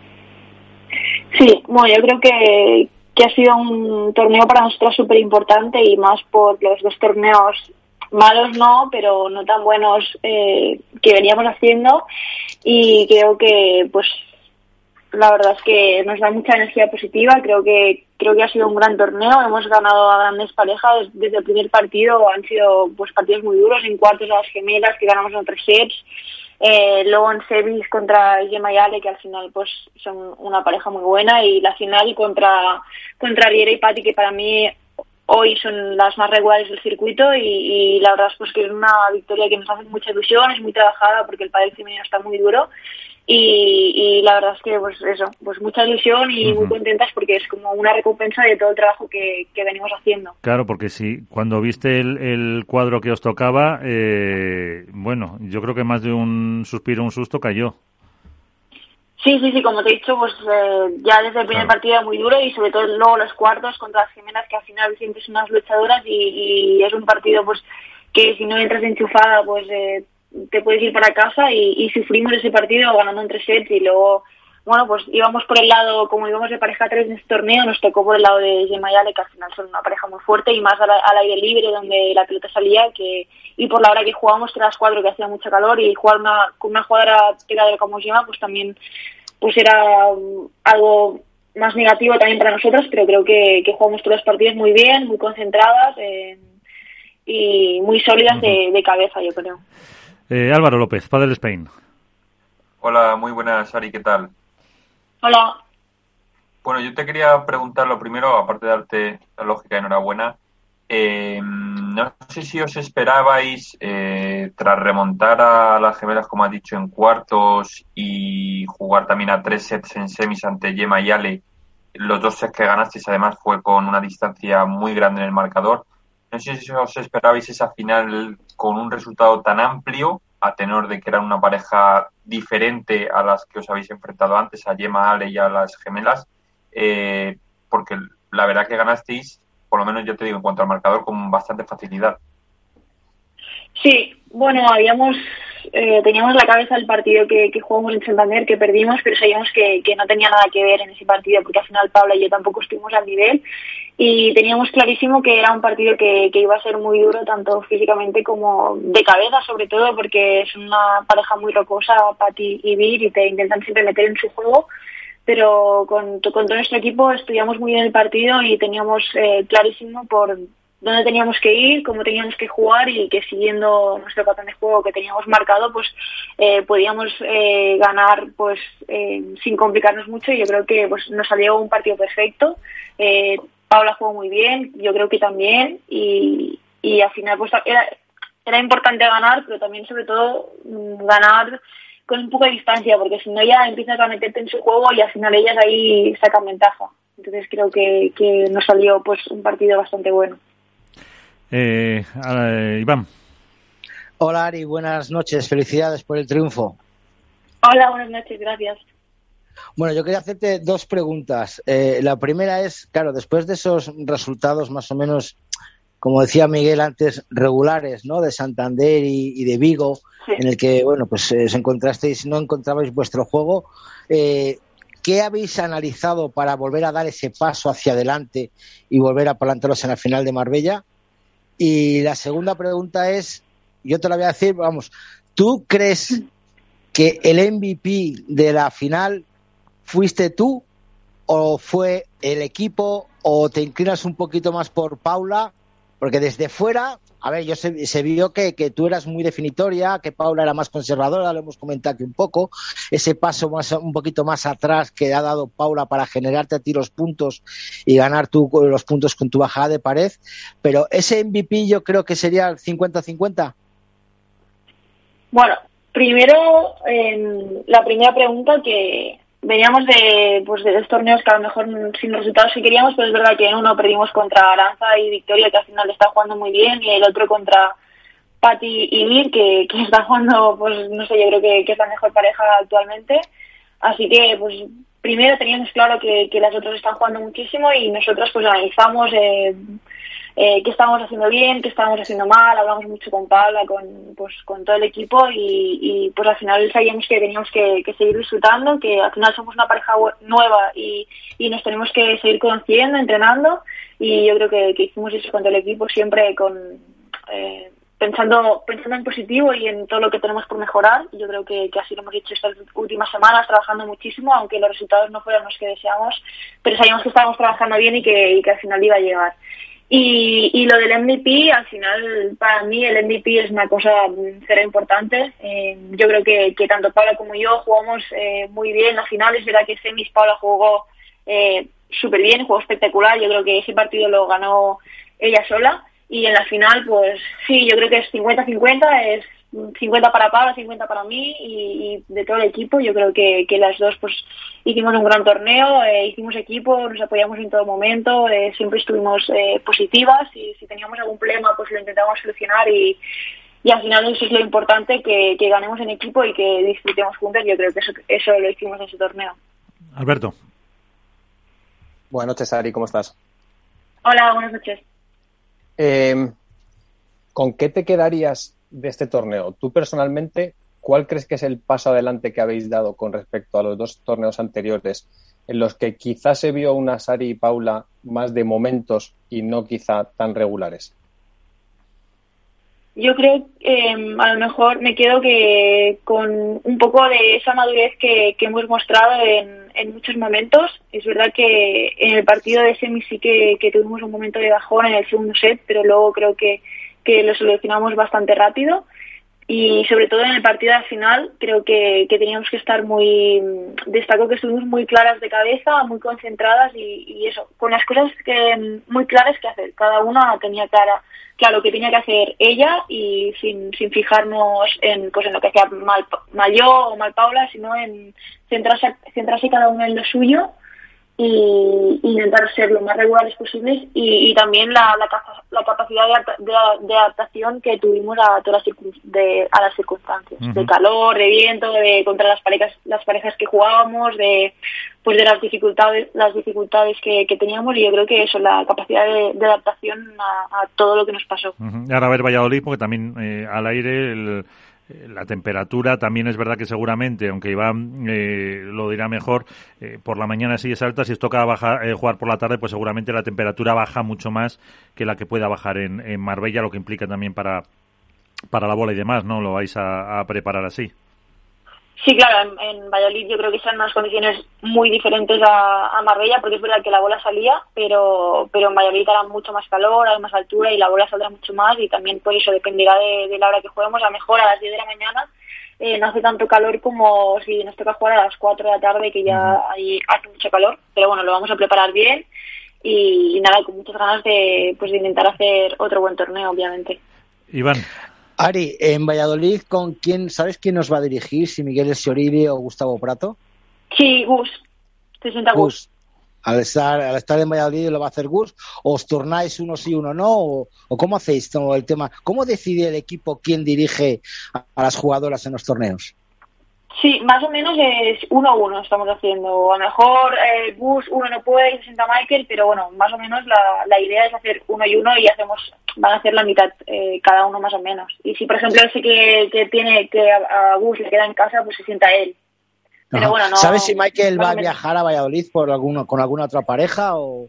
[SPEAKER 9] Sí, bueno, yo creo que que ha sido un torneo para nosotros súper importante y más por los dos torneos malos no, pero no tan buenos eh, que veníamos haciendo. Y creo que pues la verdad es que nos da mucha energía positiva, creo que creo que ha sido un gran torneo, hemos ganado a grandes parejas desde el primer partido, han sido pues partidos muy duros, en cuartos a las gemelas que ganamos en tres sets, eh, luego en semis contra Gemma y Ale, que al final pues son una pareja muy buena, y la final contra, contra Riera y Patti, que para mí hoy son las más regulares del circuito y, la verdad es pues que es una victoria que nos hace mucha ilusión, es muy trabajada porque el padre femenino está muy duro y, la verdad es que pues eso, pues mucha ilusión y muy contentas porque es como una recompensa de todo el trabajo que, venimos haciendo.
[SPEAKER 3] Claro, porque si cuando viste el, cuadro que os tocaba, eh, bueno, yo creo que más de un suspiro, un susto cayó.
[SPEAKER 9] Sí, sí, sí, como te he dicho, pues eh, ya desde el primer partido era muy duro y sobre todo luego los cuartos contra las Jimenas que al final sientes unas luchadoras y, es un partido pues que si no entras enchufada pues eh, te puedes ir para casa y, sufrimos ese partido ganando en tres sets y luego bueno, pues íbamos por el lado, como íbamos de pareja 3 en este torneo, nos tocó por el lado de Gemayale, que al final son una pareja muy fuerte y más al, aire libre donde la pelota salía que y por la hora que jugábamos, que era las cuatro, que hacía mucha calor y jugar una, con una jugadora tirada como Gema, pues también pues era um, algo más negativo también para nosotros, pero creo que, que jugamos todas las partidas muy bien, muy concentradas eh, y muy sólidas de, cabeza, yo creo.
[SPEAKER 3] Eh, Álvaro López, Padre Spain.
[SPEAKER 4] Hola, muy buenas, Ari, ¿qué tal?
[SPEAKER 9] Hola.
[SPEAKER 4] Bueno, yo te quería preguntar lo primero, aparte de darte la lógica enhorabuena, eh, no sé si os esperabais, eh, tras remontar a las gemelas, como ha dicho, en cuartos y jugar también a tres sets en semis ante Yema y Ale, los dos sets que ganasteis además fue con una distancia muy grande en el marcador. No sé si os esperabais esa final con un resultado tan amplio, a tenor de que eran una pareja diferente a las que os habéis enfrentado antes, a Yema, Ale y a las gemelas, eh, porque la verdad que ganasteis, por lo menos yo te digo, en cuanto al marcador, con bastante facilidad.
[SPEAKER 9] Sí, bueno, habíamos eh, teníamos la cabeza el partido que, jugamos en Santander, que perdimos, pero sabíamos que, no tenía nada que ver en ese partido, porque al final Paula y yo tampoco estuvimos al nivel. Y teníamos clarísimo que era un partido que, iba a ser muy duro, tanto físicamente como de cabeza, sobre todo, porque es una pareja muy rocosa, Patti y Vir, y te intentan siempre meter en su juego pero con, todo nuestro equipo estudiamos muy bien el partido y teníamos eh, clarísimo por dónde teníamos que ir, cómo teníamos que jugar y que siguiendo nuestro patrón de juego que teníamos marcado, pues eh, podíamos eh, ganar pues sin complicarnos mucho y yo creo que pues nos salió un partido perfecto. Paula jugó muy bien, yo creo que también y, y al final pues era, era importante ganar, pero también sobre todo mm, ganar con un poco de distancia, porque si no ya empiezas a meterte en su juego y al final ellas ahí sacan ventaja. Entonces creo que, que nos salió pues un partido bastante bueno.
[SPEAKER 3] Eh, Iván.
[SPEAKER 5] Hola Ari, buenas noches, felicidades por el triunfo.
[SPEAKER 9] Hola, buenas noches, gracias.
[SPEAKER 5] Bueno, yo quería hacerte dos preguntas. Eh, la primera es, claro, después de esos resultados más o menos, como decía Miguel antes, regulares, ¿no? De Santander y, de Vigo, en el que, bueno, pues eh, os encontrasteis, no encontrabais vuestro juego. Eh, ¿Qué habéis analizado para volver a dar ese paso hacia adelante y volver a plantaros en la final de Marbella? Y la segunda pregunta es, yo te la voy a decir, vamos, ¿tú crees que el MVP de la final fuiste tú o fue el equipo o te inclinas un poquito más por Paula? Porque desde fuera a ver, yo se, vio que, tú eras muy definitoria, que Paula era más conservadora, lo hemos comentado aquí un poco, ese paso más, un poquito más atrás que ha dado Paula para generarte a ti los puntos y ganar tú los puntos con tu bajada de pared, pero ese MVP yo creo que sería el 50-50.
[SPEAKER 9] Bueno, primero, la primera pregunta que, veníamos de, pues, de dos torneos que a lo mejor sin resultados que queríamos, pero es verdad que en uno perdimos contra Aranza y Victoria, que al final está jugando muy bien, y el otro contra Patti y Mir, que, que está jugando, pues no sé, yo creo que, que es la mejor pareja actualmente. Así que, pues primero teníamos claro que, que las otras están jugando muchísimo y nosotros pues analizamos eh, eh, qué estábamos haciendo bien, qué estábamos haciendo mal, hablamos mucho con Paula, con, pues, con todo el equipo y, y pues al final sabíamos que teníamos que, seguir disfrutando, que al final somos una pareja nueva y, y nos tenemos que seguir conociendo, entrenando y yo creo que, hicimos eso con todo el equipo siempre con... Eh, pensando pensando en positivo y en todo lo que tenemos por mejorar. Yo creo que, así lo hemos hecho estas últimas semanas, trabajando muchísimo, aunque los resultados no fueran los que deseamos, pero sabíamos que estábamos trabajando bien y que al final iba a llegar. Y, y lo del MVP, al final, para mí el MVP es una cosa cero importante. Eh, yo creo que, que, tanto Paula como yo jugamos eh, muy bien la final. Es verdad que semis Paula jugó eh, súper bien, jugó espectacular. Yo creo que ese partido lo ganó ella sola. Y en la final, pues sí, yo creo que es 50-50, es 50 para Pablo, 50 para mí y, de todo el equipo. Yo creo que, que las dos pues hicimos un gran torneo, eh, hicimos equipo, nos apoyamos en todo momento, eh, siempre estuvimos eh, positivas y si teníamos algún problema pues lo intentamos solucionar y, y al final eso es lo importante, que, que ganemos en equipo y que disfrutemos juntos. Yo creo que eso, eso lo hicimos en ese torneo.
[SPEAKER 3] Alberto.
[SPEAKER 8] Buenas noches, Ari, ¿cómo estás?
[SPEAKER 9] Hola, buenas noches.
[SPEAKER 8] ¿Con qué te quedarías de este torneo? Tú personalmente, ¿cuál crees que es el paso adelante que habéis dado con respecto a los dos torneos anteriores, en los que quizás se vio una Sari y Paula más de momentos y no quizá tan regulares?
[SPEAKER 9] Yo creo que em, a lo mejor me quedo que con un poco de esa madurez que, hemos mostrado en, muchos momentos. Es verdad que en el partido de semi sí que, tuvimos un momento de bajón en el segundo set, pero luego creo que, que lo solucionamos bastante rápido y sobre todo en el partido de final creo que, teníamos que estar muy destaco que estuvimos muy claras de cabeza muy concentradas y, eso con las cosas que muy claras que hacer. Cada una tenía clara claro que tenía que hacer ella y sin, sin fijarnos en pues en lo que hacía mal, mal yo o mal Paula sino en centrarse centrarse cada una en lo suyo y intentar ser lo más regulares posibles y, también la, la, capacidad de, adaptación que tuvimos a todas las, de, a las circunstancias de calor de viento de contra las parejas las parejas que jugábamos de pues de las dificultades las dificultades que, teníamos y yo creo que eso la capacidad de, adaptación a, todo lo que nos pasó.
[SPEAKER 3] Ahora a ver Valladolid porque también eh, al aire el la temperatura también es verdad que seguramente, aunque Iván eh, lo dirá mejor, eh, por la mañana sí es alta, si os toca bajar, jugar por la tarde, pues seguramente la temperatura baja mucho más que la que pueda bajar en, en Marbella, lo que implica también para, para la bola y demás, ¿no? Lo vais a preparar así.
[SPEAKER 9] Sí, claro, en, Valladolid yo creo que están unas condiciones muy diferentes a, Marbella, porque es verdad que la bola salía, pero, pero en Valladolid hará mucho más calor, hay más altura y la bola saldrá mucho más y también por eso dependerá de, la hora que juguemos. A lo mejor a las 10 de la mañana eh, no hace tanto calor como si nos toca jugar a las 4 de la tarde, que ya hay, hace mucho calor, pero bueno, lo vamos a preparar bien y, nada, con muchas ganas de, pues, de intentar hacer otro buen torneo, obviamente.
[SPEAKER 3] Iván.
[SPEAKER 5] Ari, en Valladolid, ¿con quién, sabes quién nos va a dirigir? Si Miguel Esioriri o Gustavo Prato.
[SPEAKER 9] Sí, Gus. Sienta Gus.
[SPEAKER 5] Al estar, al estar en Valladolid lo va a hacer Gus. ¿Os turnáis uno sí, uno no? ¿O, cómo hacéis todo el tema? ¿Cómo decide el equipo quién dirige a, las jugadoras en los torneos?
[SPEAKER 9] Sí, más o menos es uno a uno estamos haciendo. A lo mejor eh, Gus uno no puede y se sienta Michael, pero bueno, más o menos la, la idea es hacer uno y uno y hacemos van a hacer la mitad eh, cada uno más o menos. Y si, por ejemplo, ese que, que tiene que a, Gus le queda en casa, pues se sienta él.
[SPEAKER 5] Pero bueno, no, ¿Sabes si Michael va a viajar a Valladolid por alguno, con alguna otra pareja o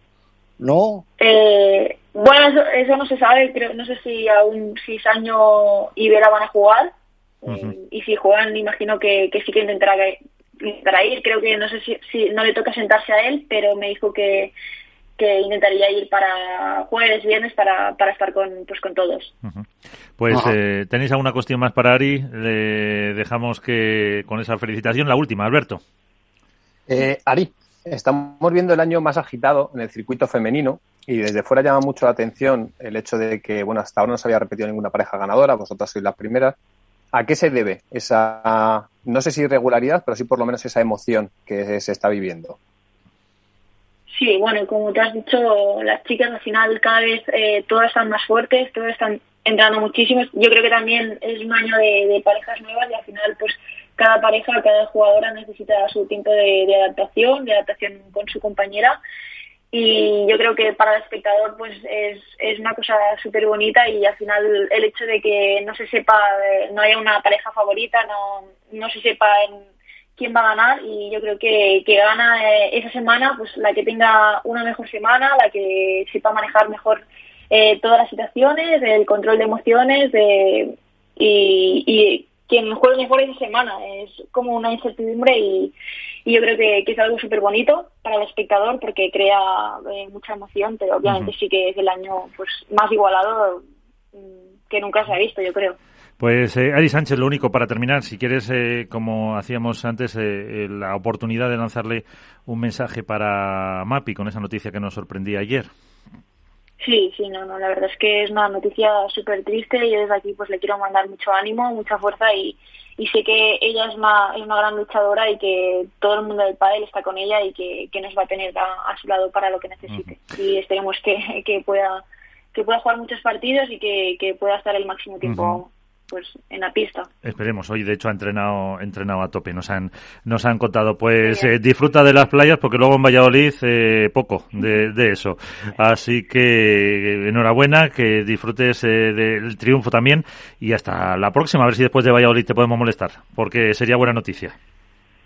[SPEAKER 5] no?
[SPEAKER 9] Eh, bueno, eso, no se sabe. Creo, no sé si aún si Saño y Vera van a jugar. Eh, y si juegan, imagino que, que sí que intentará, intentará ir. Creo que no sé si, si no le toca sentarse a él, pero me dijo que que intentaría ir para jueves, viernes para, para estar con, pues, con todos.
[SPEAKER 3] Pues eh, tenéis alguna cuestión más para Ari, le dejamos que con esa felicitación la última, Alberto.
[SPEAKER 8] Eh, Ari, estamos viendo el año más agitado en el circuito femenino y desde fuera llama mucho la atención el hecho de que, bueno, hasta ahora no se había repetido ninguna pareja ganadora, vosotras sois las primeras. ¿A qué se debe esa, no sé si irregularidad, pero sí por lo menos esa emoción que se está viviendo?
[SPEAKER 9] Sí, bueno, como te has dicho, las chicas al final cada vez eh, todas están más fuertes, todas están entrando muchísimo. Yo creo que también es un año de, parejas nuevas y al final pues cada pareja, cada jugadora necesita su tiempo de, adaptación, de adaptación con su compañera y yo creo que para el espectador pues es, es una cosa súper bonita y al final el hecho de que no se sepa, no haya una pareja favorita, no, no se sepa en quién va a ganar y yo creo que, que gana eh, esa semana pues la que tenga una mejor semana, la que sepa manejar mejor eh, todas las situaciones, el control de emociones de, y quien juegue mejor esa semana. Es como una incertidumbre y, y yo creo que, que es algo súper bonito para el espectador porque crea eh, mucha emoción, pero obviamente sí que es el año pues más igualado mm, que nunca se ha visto, yo creo.
[SPEAKER 3] Pues eh, Ari Sánchez, lo único para terminar, si quieres, eh, como hacíamos antes, eh, la oportunidad de lanzarle un mensaje para Mapi con esa noticia que nos sorprendía ayer.
[SPEAKER 9] Sí, sí, no, no, la verdad es que es una noticia súper triste y desde aquí pues le quiero mandar mucho ánimo, mucha fuerza y, y sé que ella es una, es una gran luchadora y que todo el mundo del pádel está con ella y que, que nos va a tener a, su lado para lo que necesite. Y esperemos que, que pueda que pueda jugar muchos partidos y que, que pueda estar el máximo tiempo pues en la pista.
[SPEAKER 3] Esperemos. Hoy, de hecho, ha entrenado, entrenado a tope. Nos han, nos han contado. Pues eh, disfruta de las playas porque luego en Valladolid eh, poco de, de, eso. Así que enhorabuena, que disfrutes del triunfo también y hasta la próxima. A ver si después de Valladolid te podemos molestar porque sería buena noticia.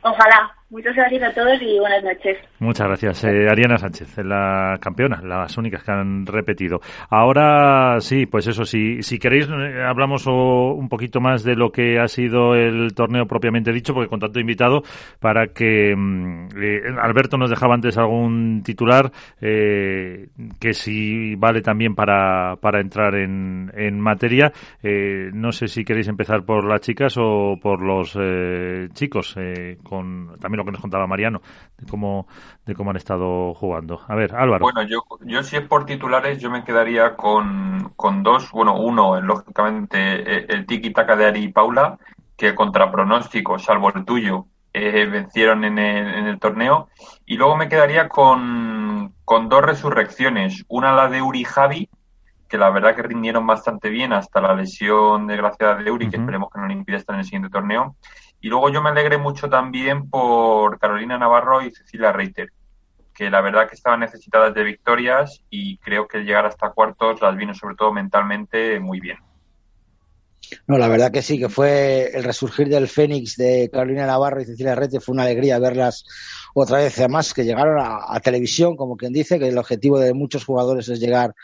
[SPEAKER 9] Ojalá. Muchas gracias a todos y buenas noches.
[SPEAKER 3] Muchas gracias. Eh, Ariana Sánchez, la campeona, las únicas que han repetido. Ahora sí, pues eso, si, si queréis, eh, hablamos un poquito más de lo que ha sido el torneo propiamente dicho, porque con tanto invitado, para que mm, eh, Alberto nos dejaba antes algún titular que si vale también para, para entrar en, en materia. no sé si queréis empezar por las chicas o por los chicos, con también lo que nos contaba Mariano, de cómo, de cómo han estado jugando. A ver, Álvaro.
[SPEAKER 4] Bueno, yo, yo si es por titulares, yo me quedaría con, con dos. Bueno, uno, lógicamente, eh, el tiki-taka de Ari y Paula, que contra pronóstico, salvo el tuyo, eh, vencieron en el, en el, torneo. Y luego me quedaría con, con dos resurrecciones. Una la de Uri Javi, que la verdad que rindieron bastante bien hasta la lesión desgraciada de Uri, que esperemos que no le impida estar en el siguiente torneo. Y luego yo me alegré mucho también por Carolina Navarro y Cecilia Reiter, que la verdad que estaban necesitadas de victorias y creo que llegar hasta cuartos las vino sobre todo mentalmente muy bien.
[SPEAKER 5] No, la verdad que sí, que fue el resurgir del Fénix de Carolina Navarro y Cecilia Reiter, fue una alegría verlas otra vez, además que llegaron a, televisión, como quien dice, que el objetivo de muchos jugadores es llegar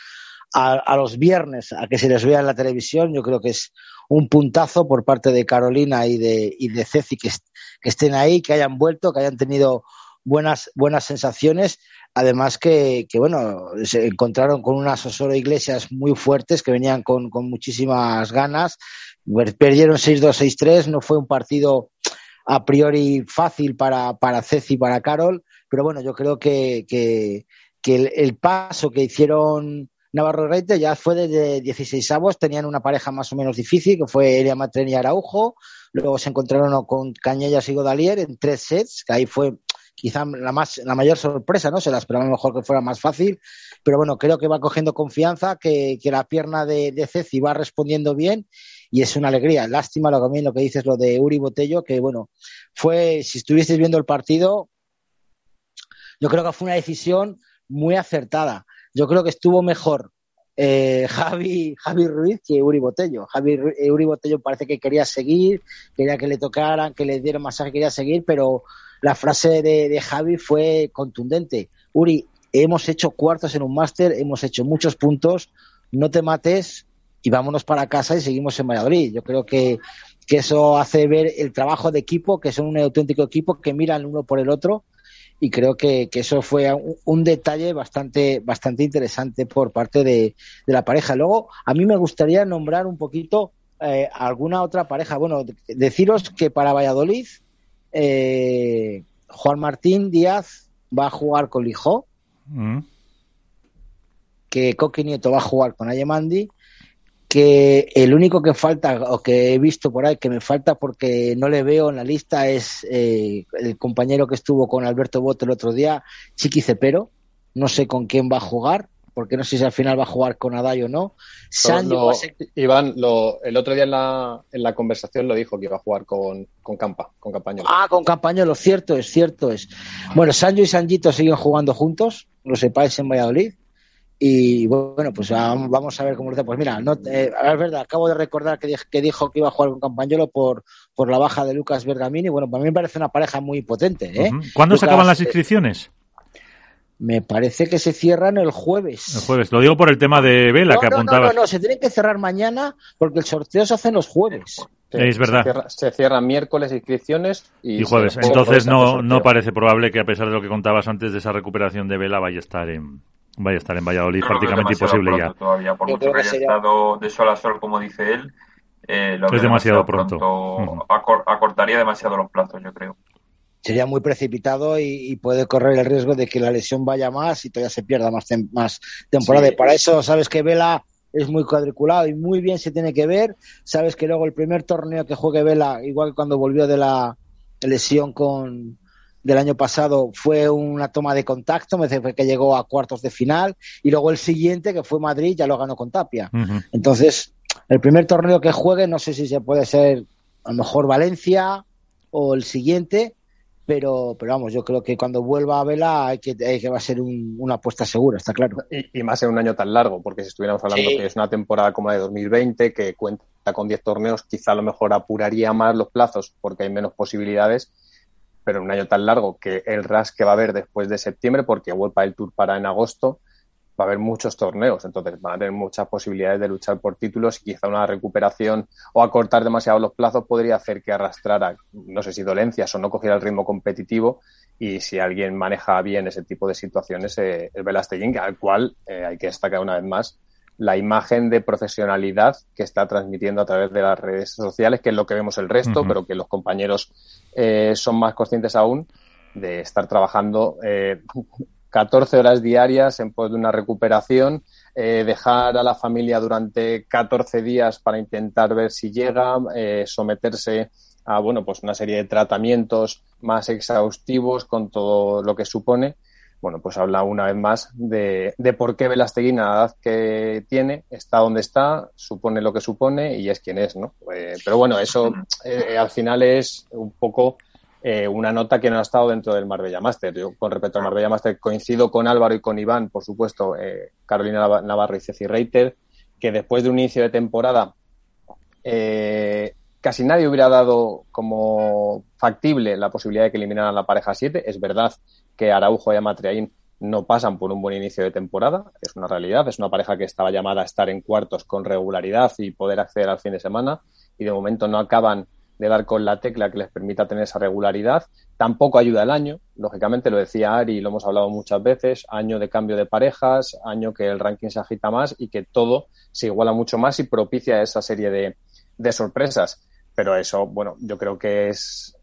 [SPEAKER 5] a, a, los viernes a que se les vea en la televisión. Yo creo que es un puntazo por parte de Carolina y de, y de Ceci que, estén ahí, que hayan vuelto, que hayan tenido buenas, buenas sensaciones. Además que, que, bueno, se encontraron con unas Osoro Iglesias muy fuertes que venían con, con muchísimas ganas. Perdieron 6-2, 6-3. No fue un partido a priori fácil para, para Ceci para Carol. Pero bueno, yo creo que, que, que el, paso que hicieron Navarro Reite ya fue desde 16 avos, tenían una pareja más o menos difícil, que fue Elia Matren y Araujo, luego se encontraron con Cañellas y Godalier en tres sets, que ahí fue quizá la más la mayor sorpresa, ¿no? Se la esperaba mejor que fuera más fácil, pero bueno, creo que va cogiendo confianza, que, que la pierna de, de Ceci va respondiendo bien y es una alegría. Lástima lo que, lo que dices, lo de Uri Botello, que bueno, fue, si estuvieseis viendo el partido, yo creo que fue una decisión muy acertada yo creo que estuvo mejor eh, Javi, Javi Ruiz que Uri Botello. Javi eh, Uri Botello parece que quería seguir, quería que le tocaran, que le dieran masaje, quería seguir, pero la frase de, de Javi fue contundente. Uri, hemos hecho cuartos en un máster, hemos hecho muchos puntos, no te mates y vámonos para casa y seguimos en Valladolid. Yo creo que, que eso hace ver el trabajo de equipo, que son un auténtico equipo que miran uno por el otro y creo que, que eso fue un, un, detalle bastante, bastante interesante por parte de, de, la pareja. Luego, a mí me gustaría nombrar un poquito eh, alguna otra pareja. Bueno, deciros que para Valladolid, eh, Juan Martín Díaz va a jugar con Lijó, mm. que Coqui Nieto va a jugar con Ayemandi que el único que falta o que he visto por ahí que me falta porque no le veo en la lista es eh, el compañero que estuvo con Alberto Boto el otro día, Chiqui Cepero. No sé con quién va a jugar, porque no sé si al final va a jugar con Adai o no.
[SPEAKER 8] Sancho ser... Iván, lo, el otro día en la, en la conversación lo dijo que iba a jugar con, con Campa, con Campañolo.
[SPEAKER 5] Ah, con Campañolo, cierto es, cierto es. Bueno, Sancho y Sanjito siguen jugando juntos, lo sepáis en Valladolid. Y bueno, pues vamos a ver cómo lo hace. Pues mira, no, eh, es verdad, acabo de recordar que, que, dijo que iba a jugar con Campañolo por, por la baja de Lucas Bergamini. Bueno, para mí me parece una pareja muy potente. ¿eh? Uh
[SPEAKER 3] -huh. ¿Cuándo Lucas, se acaban las inscripciones?
[SPEAKER 5] Me parece que se cierran el jueves.
[SPEAKER 3] El jueves. Lo digo por el tema de Vela
[SPEAKER 5] no,
[SPEAKER 3] que
[SPEAKER 5] no,
[SPEAKER 3] apuntaba.
[SPEAKER 5] No, no, no, se tienen que cerrar mañana porque el sorteo se hace los jueves.
[SPEAKER 3] Sí, es verdad.
[SPEAKER 8] Se, cierra, se cierran miércoles inscripciones y,
[SPEAKER 3] y jueves. Entonces no, no parece probable que a pesar de lo que contabas antes de esa recuperación de Vela vaya a estar en, vaya a estar en Valladolid
[SPEAKER 4] Yo
[SPEAKER 3] prácticamente imposible ya.
[SPEAKER 4] Todavía, por mucho que haya sería... estado de sol a sol, como dice él, eh, lo
[SPEAKER 3] es demasiado, demasiado pronto.
[SPEAKER 4] pronto. Uh -huh. Acor acortaría demasiado los plazos, yo creo.
[SPEAKER 5] Sería muy precipitado y, y, puede correr el riesgo de que la lesión vaya más y todavía se pierda más, tem más temporada. Sí. Y para eso, sabes que Vela es muy cuadriculado y muy bien se tiene que ver. Sabes que luego el primer torneo que juegue Vela, igual que cuando volvió de la lesión con, del año pasado fue una toma de contacto, me parece que llegó a cuartos de final, y luego el siguiente, que fue Madrid, ya lo ganó con Tapia. Uh -huh. Entonces, el primer torneo que juegue, no sé si se puede ser a lo mejor Valencia o el siguiente, pero, pero vamos, yo creo que cuando vuelva a Vela hay que, hay que va a ser una apuesta segura, está claro.
[SPEAKER 8] Y, más en un año tan largo, porque si estuviéramos hablando que es una temporada como la de 2020, que cuenta con 10 torneos, quizá a lo mejor apuraría más los plazos porque hay menos posibilidades, pero en un año tan largo que el RAS que va a haber después de septiembre, porque vuelva el Tour para en agosto, va a haber muchos torneos, entonces van a tener muchas posibilidades de luchar por títulos. Y quizá una recuperación o acortar demasiado los plazos podría hacer que arrastrara, no sé si dolencias o no cogiera el ritmo competitivo. Y si alguien maneja bien ese tipo de situaciones eh, el Velasteguín, al cual eh, hay que destacar una vez más la imagen de profesionalidad que está transmitiendo a través de las redes sociales, que es lo que vemos el resto, pero que los compañeros eh, son más conscientes aún de estar trabajando eh, 14 horas diarias en pos de una recuperación, eh, dejar a la familia durante 14 días para intentar ver si llega, eh, someterse a bueno, pues una serie de tratamientos más exhaustivos con todo lo que supone. Bueno, pues habla una vez más de, de por qué Velastegui, la edad que tiene, está donde está, supone lo que supone y es quien es, ¿no? Eh, pero bueno, eso al final es un poco eh, una nota que no ha estado dentro del Marbella Master. Yo, con respecto al Marbella Master, coincido con Álvaro y con Iván, por supuesto, eh, Carolina Navarro y Ceci Reiter, que después de un inicio de temporada eh, casi nadie hubiera dado como factible la posibilidad de que eliminaran la pareja 7. Es verdad que Araujo y Amatriaín no pasan por un buen inicio de temporada, es una realidad, es una pareja que estaba llamada a estar en cuartos con regularidad y poder acceder al fin de semana y de momento no acaban de dar con la tecla que les permita tener esa regularidad. Tampoco ayuda el año, lógicamente, lo decía Ari, lo hemos hablado muchas veces, año de cambio de parejas, año que el ranking se agita más y que todo se iguala mucho más y propicia esa serie de, sorpresas. Pero eso, bueno, yo creo que es,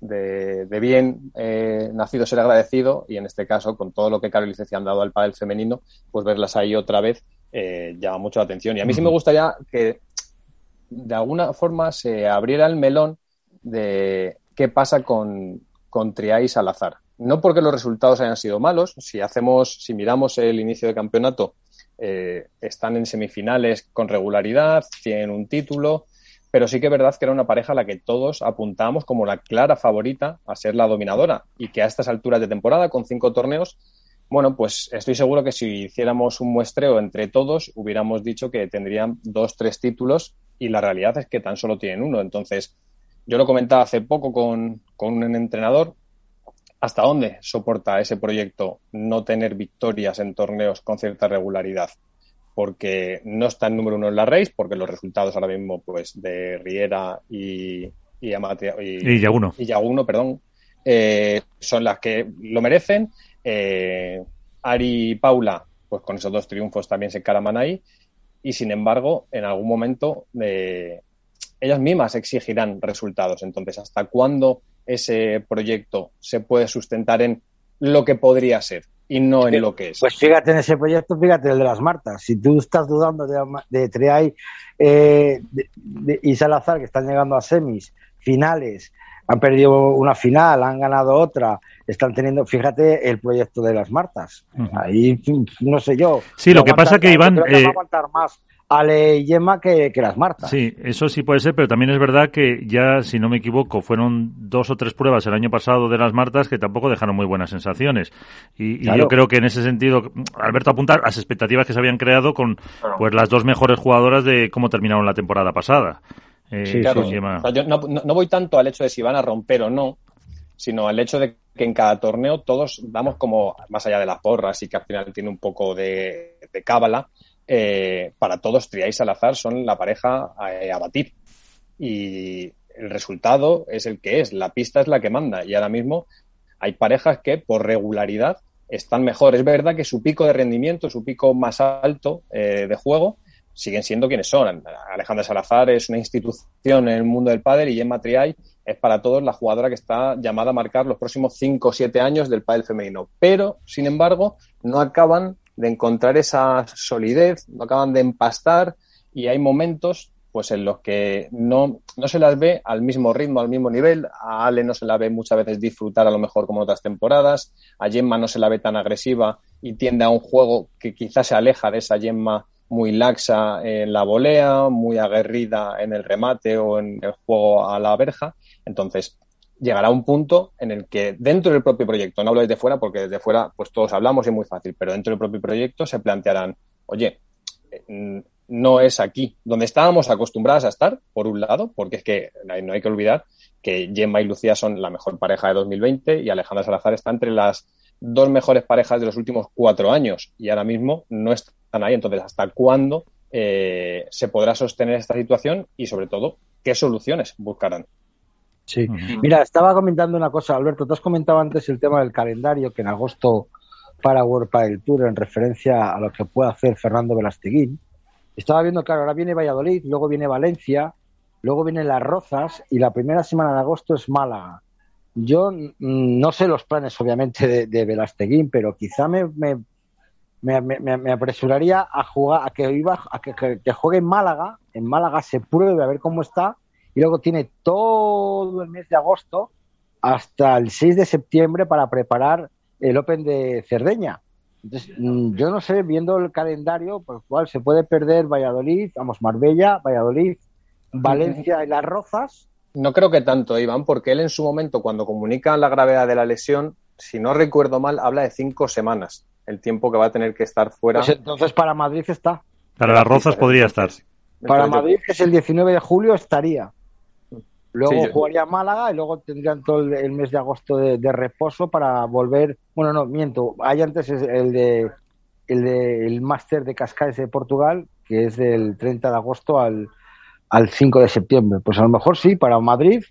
[SPEAKER 8] de, bien eh, nacido ser agradecido y en este caso, con todo lo que Carol y Ceci han dado al pádel femenino, pues verlas ahí otra vez eh, llama mucho la atención. Y a mí sí me gustaría que de alguna forma se abriera el melón de qué pasa con, con Triay y Salazar. No porque los resultados hayan sido malos, si hacemos, si miramos el inicio de campeonato, eh, están en semifinales con regularidad, tienen un título, pero sí que es verdad que era una pareja a la que todos apuntamos como la clara favorita a ser la dominadora y que a estas alturas de temporada, con cinco torneos, bueno, pues estoy seguro que si hiciéramos un muestreo entre todos, hubiéramos dicho que tendrían dos, tres títulos y la realidad es que tan solo tienen uno. Entonces, yo lo comentaba hace poco con, un entrenador, ¿hasta dónde soporta ese proyecto no tener victorias en torneos con cierta regularidad? Porque no está en número uno en la race, porque los resultados ahora mismo pues de Riera y, y,
[SPEAKER 3] y, y Yaguno.
[SPEAKER 8] Y Yaguno, perdón, eh, son las que lo merecen eh, Ari y Paula, pues con esos dos triunfos también se encaraman ahí. Y sin embargo, en algún momento eh, ellas mismas exigirán resultados. Entonces, ¿hasta cuándo ese proyecto se puede sustentar en lo que podría ser y no en lo que es?
[SPEAKER 5] Pues fíjate en ese proyecto, fíjate el de las Martas. Si tú estás dudando de, de Triay eh, y Salazar, que están llegando a semis, finales, han perdido una final, han ganado otra, están teniendo, fíjate, el proyecto de las Martas. Ahí, no sé yo.
[SPEAKER 3] Sí, lo que pasa que Iván...
[SPEAKER 5] Creo que va a aguantar más Ale y Gemma que, las Martas.
[SPEAKER 3] Sí, eso sí puede ser, pero también es verdad que ya, si no me equivoco, fueron dos o tres pruebas el año pasado de las Martas que tampoco dejaron muy buenas sensaciones. Y, yo creo que en ese sentido, Alberto apuntar las expectativas que se habían creado con pues las dos mejores jugadoras de cómo terminaron la temporada pasada.
[SPEAKER 8] Eh, yo no, voy tanto al hecho de si van a romper o no, sino al hecho de que en cada torneo todos damos como, más allá de las porras y que al final tiene un poco de, cábala, eh, para todos Triay y Salazar son la pareja a, batir. Y el resultado es el que es, la pista es la que manda. Y ahora mismo hay parejas que por regularidad están mejor. Es verdad que su pico de rendimiento, su pico más alto eh, de juego, siguen siendo quienes son. Alejandra Salazar es una institución en el mundo del pádel y Emma Triay es para todos la jugadora que está llamada a marcar los próximos 5 o 7 años del pádel femenino. Pero, sin embargo, no acaban de encontrar esa solidez, no acaban de empastar y hay momentos pues en los que no, no se las ve al mismo ritmo, al mismo nivel. A Ale no se la ve muchas veces disfrutar a lo mejor como otras temporadas. A Gemma no se la ve tan agresiva y tiende a un juego que quizás se aleja de esa Gemma muy laxa en la volea, muy aguerrida en el remate o en el juego a la verja. Entonces, llegará un punto en el que dentro del propio proyecto, no hablo desde fuera porque desde fuera pues todos hablamos y es muy fácil, pero dentro del propio proyecto se plantearán, oye, mm, no es aquí donde estábamos acostumbradas a estar, por un lado, porque es que no hay que olvidar que Gemma y Lucía son la mejor pareja de 2020 y Alejandra Salazar está entre las dos mejores parejas de los últimos cuatro años y ahora mismo no están ahí. Entonces, ¿hasta cuándo eh, se podrá sostener esta situación y, sobre todo, qué soluciones buscarán?
[SPEAKER 5] Sí. Mira, estaba comentando una cosa, Alberto. Tú has comentado antes el tema del calendario, que en agosto para World el Tour, en referencia a lo que puede hacer Fernando Velasteguín. Estaba viendo, claro, ahora viene Valladolid, luego viene Valencia, luego vienen Las Rozas y la primera semana de agosto es Málaga. Yo mm, no sé los planes, obviamente, de, de Velasteguín, pero quizá me, me, me, apresuraría a jugar, a que iba, a que, que, juegue en Málaga, en Málaga se pruebe a ver cómo está, y luego tiene todo el mes de agosto hasta el 6 de septiembre para preparar el Open de Cerdeña. Entonces, mm, yo no sé, viendo el calendario, por el cual se puede perder Valladolid, vamos, Marbella, Valladolid, Valencia y Las Rozas,
[SPEAKER 8] no creo que tanto, Iván, porque él en su momento, cuando comunica la gravedad de la lesión, si no recuerdo mal, habla de cinco semanas, el tiempo que va a tener que estar fuera.
[SPEAKER 5] Pues entonces para Madrid está.
[SPEAKER 3] Para las Rozas podría estar.
[SPEAKER 5] Para Madrid, que es el 19 de julio, estaría. Luego jugaría Málaga y luego tendrían todo el, mes de agosto de, reposo para volver. Bueno, no, miento. Hay antes el de el de el máster de Cascais de Portugal, que es del 30 de agosto al, al 5 de septiembre. Pues a lo mejor sí, para Madrid.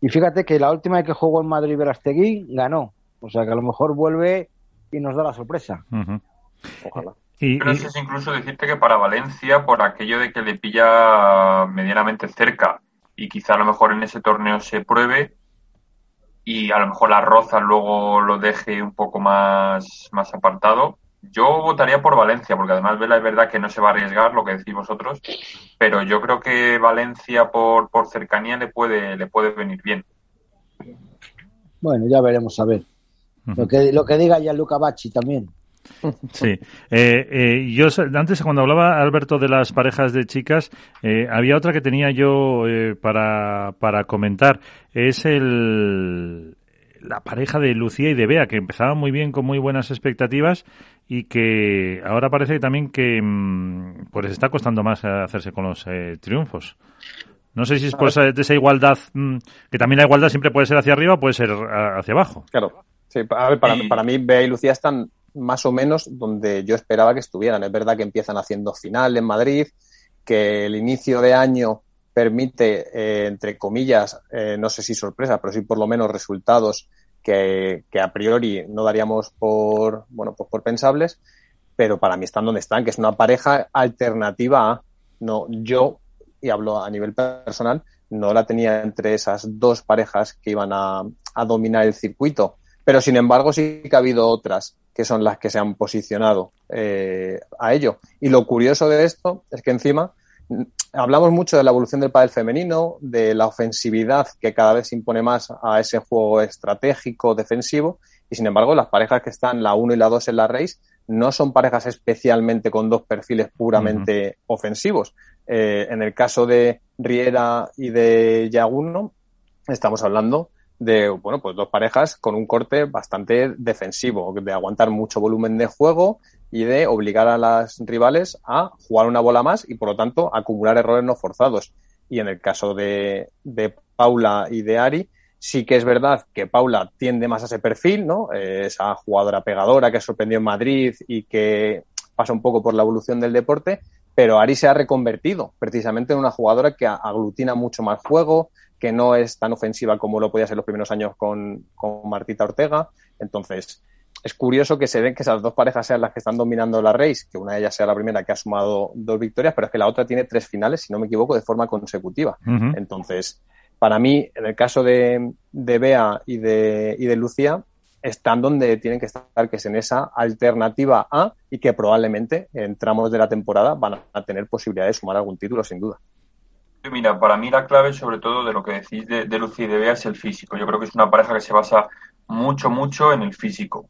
[SPEAKER 5] Y fíjate que la última vez que jugó en Madrid Verastegui ganó. O sea que a lo mejor vuelve y nos da la sorpresa.
[SPEAKER 4] Ojalá. Y, Pero es incluso decirte que para Valencia, por aquello de que le pilla medianamente cerca y quizá a lo mejor en ese torneo se pruebe y a lo mejor la Roza luego lo deje un poco más, más apartado, yo votaría por Valencia, porque además Vela es verdad que no se va a arriesgar, lo que decís vosotros, pero yo creo que Valencia por, por cercanía le puede, le puede venir bien.
[SPEAKER 5] Bueno, ya veremos a ver. Lo que, lo que diga ya Luca Bacci también.
[SPEAKER 3] Sí. Eh, eh, yo antes cuando hablaba Alberto de las parejas de chicas, eh, había otra que tenía yo para, para comentar. Es el, la pareja de Lucía y de Bea, que empezaba muy bien con muy buenas expectativas y que ahora parece también que mm, pues está costando más hacerse con los eh, triunfos. No sé si es por esa, esa igualdad, mm, que también la igualdad siempre puede ser hacia arriba o puede ser hacia abajo.
[SPEAKER 8] Claro. Sí, a ver, para, para mí Bea y Lucía están más o menos donde yo esperaba que estuvieran. Es verdad que empiezan haciendo final en Madrid, que el inicio de año permite, eh, entre comillas, eh, no sé si sorpresa, pero sí por lo menos resultados que, a priori no daríamos por, bueno, pues por pensables, pero para mí están donde están, que es una pareja alternativa a, no, yo, y hablo a nivel personal, no la tenía entre esas dos parejas que iban a, dominar el circuito, pero sin embargo sí que ha habido otras que son las que se han posicionado eh, a ello. Y lo curioso de esto es que encima hablamos mucho de la evolución del pádel femenino, de la ofensividad que cada vez se impone más a ese juego estratégico defensivo y sin embargo las parejas que están la 1 y la 2 en la race no son parejas especialmente con dos perfiles puramente ofensivos. Eh, en el caso de Riera y de Yaguno estamos hablando de bueno pues dos parejas con un corte bastante defensivo, de aguantar mucho volumen de juego y de obligar a las rivales a jugar una bola más y por lo tanto acumular errores no forzados. Y en el caso de, de Paula y de Ari, sí que es verdad que Paula tiende más a ese perfil, ¿no? esa jugadora pegadora que sorprendió en Madrid y que pasa un poco por la evolución del deporte, pero Ari se ha reconvertido precisamente en una jugadora que aglutina mucho más juego, que no es tan ofensiva como lo podía ser los primeros años con, con Martita Ortega. Entonces, es curioso que se den que esas dos parejas sean las que están dominando la race, que una de ellas sea la primera que ha sumado dos victorias, pero es que la otra tiene tres finales, si no me equivoco, de forma consecutiva. Entonces, para mí, en el caso de, de Bea y de, y de Lucía, están donde tienen que estar, que es en esa alternativa A y que probablemente en tramos de la temporada van a tener posibilidad de sumar algún título, sin duda.
[SPEAKER 4] Mira, para mí la clave, sobre todo de lo que decís de, Lucía y de Bea, es el físico. Yo creo que es una pareja que se basa mucho, mucho en el físico.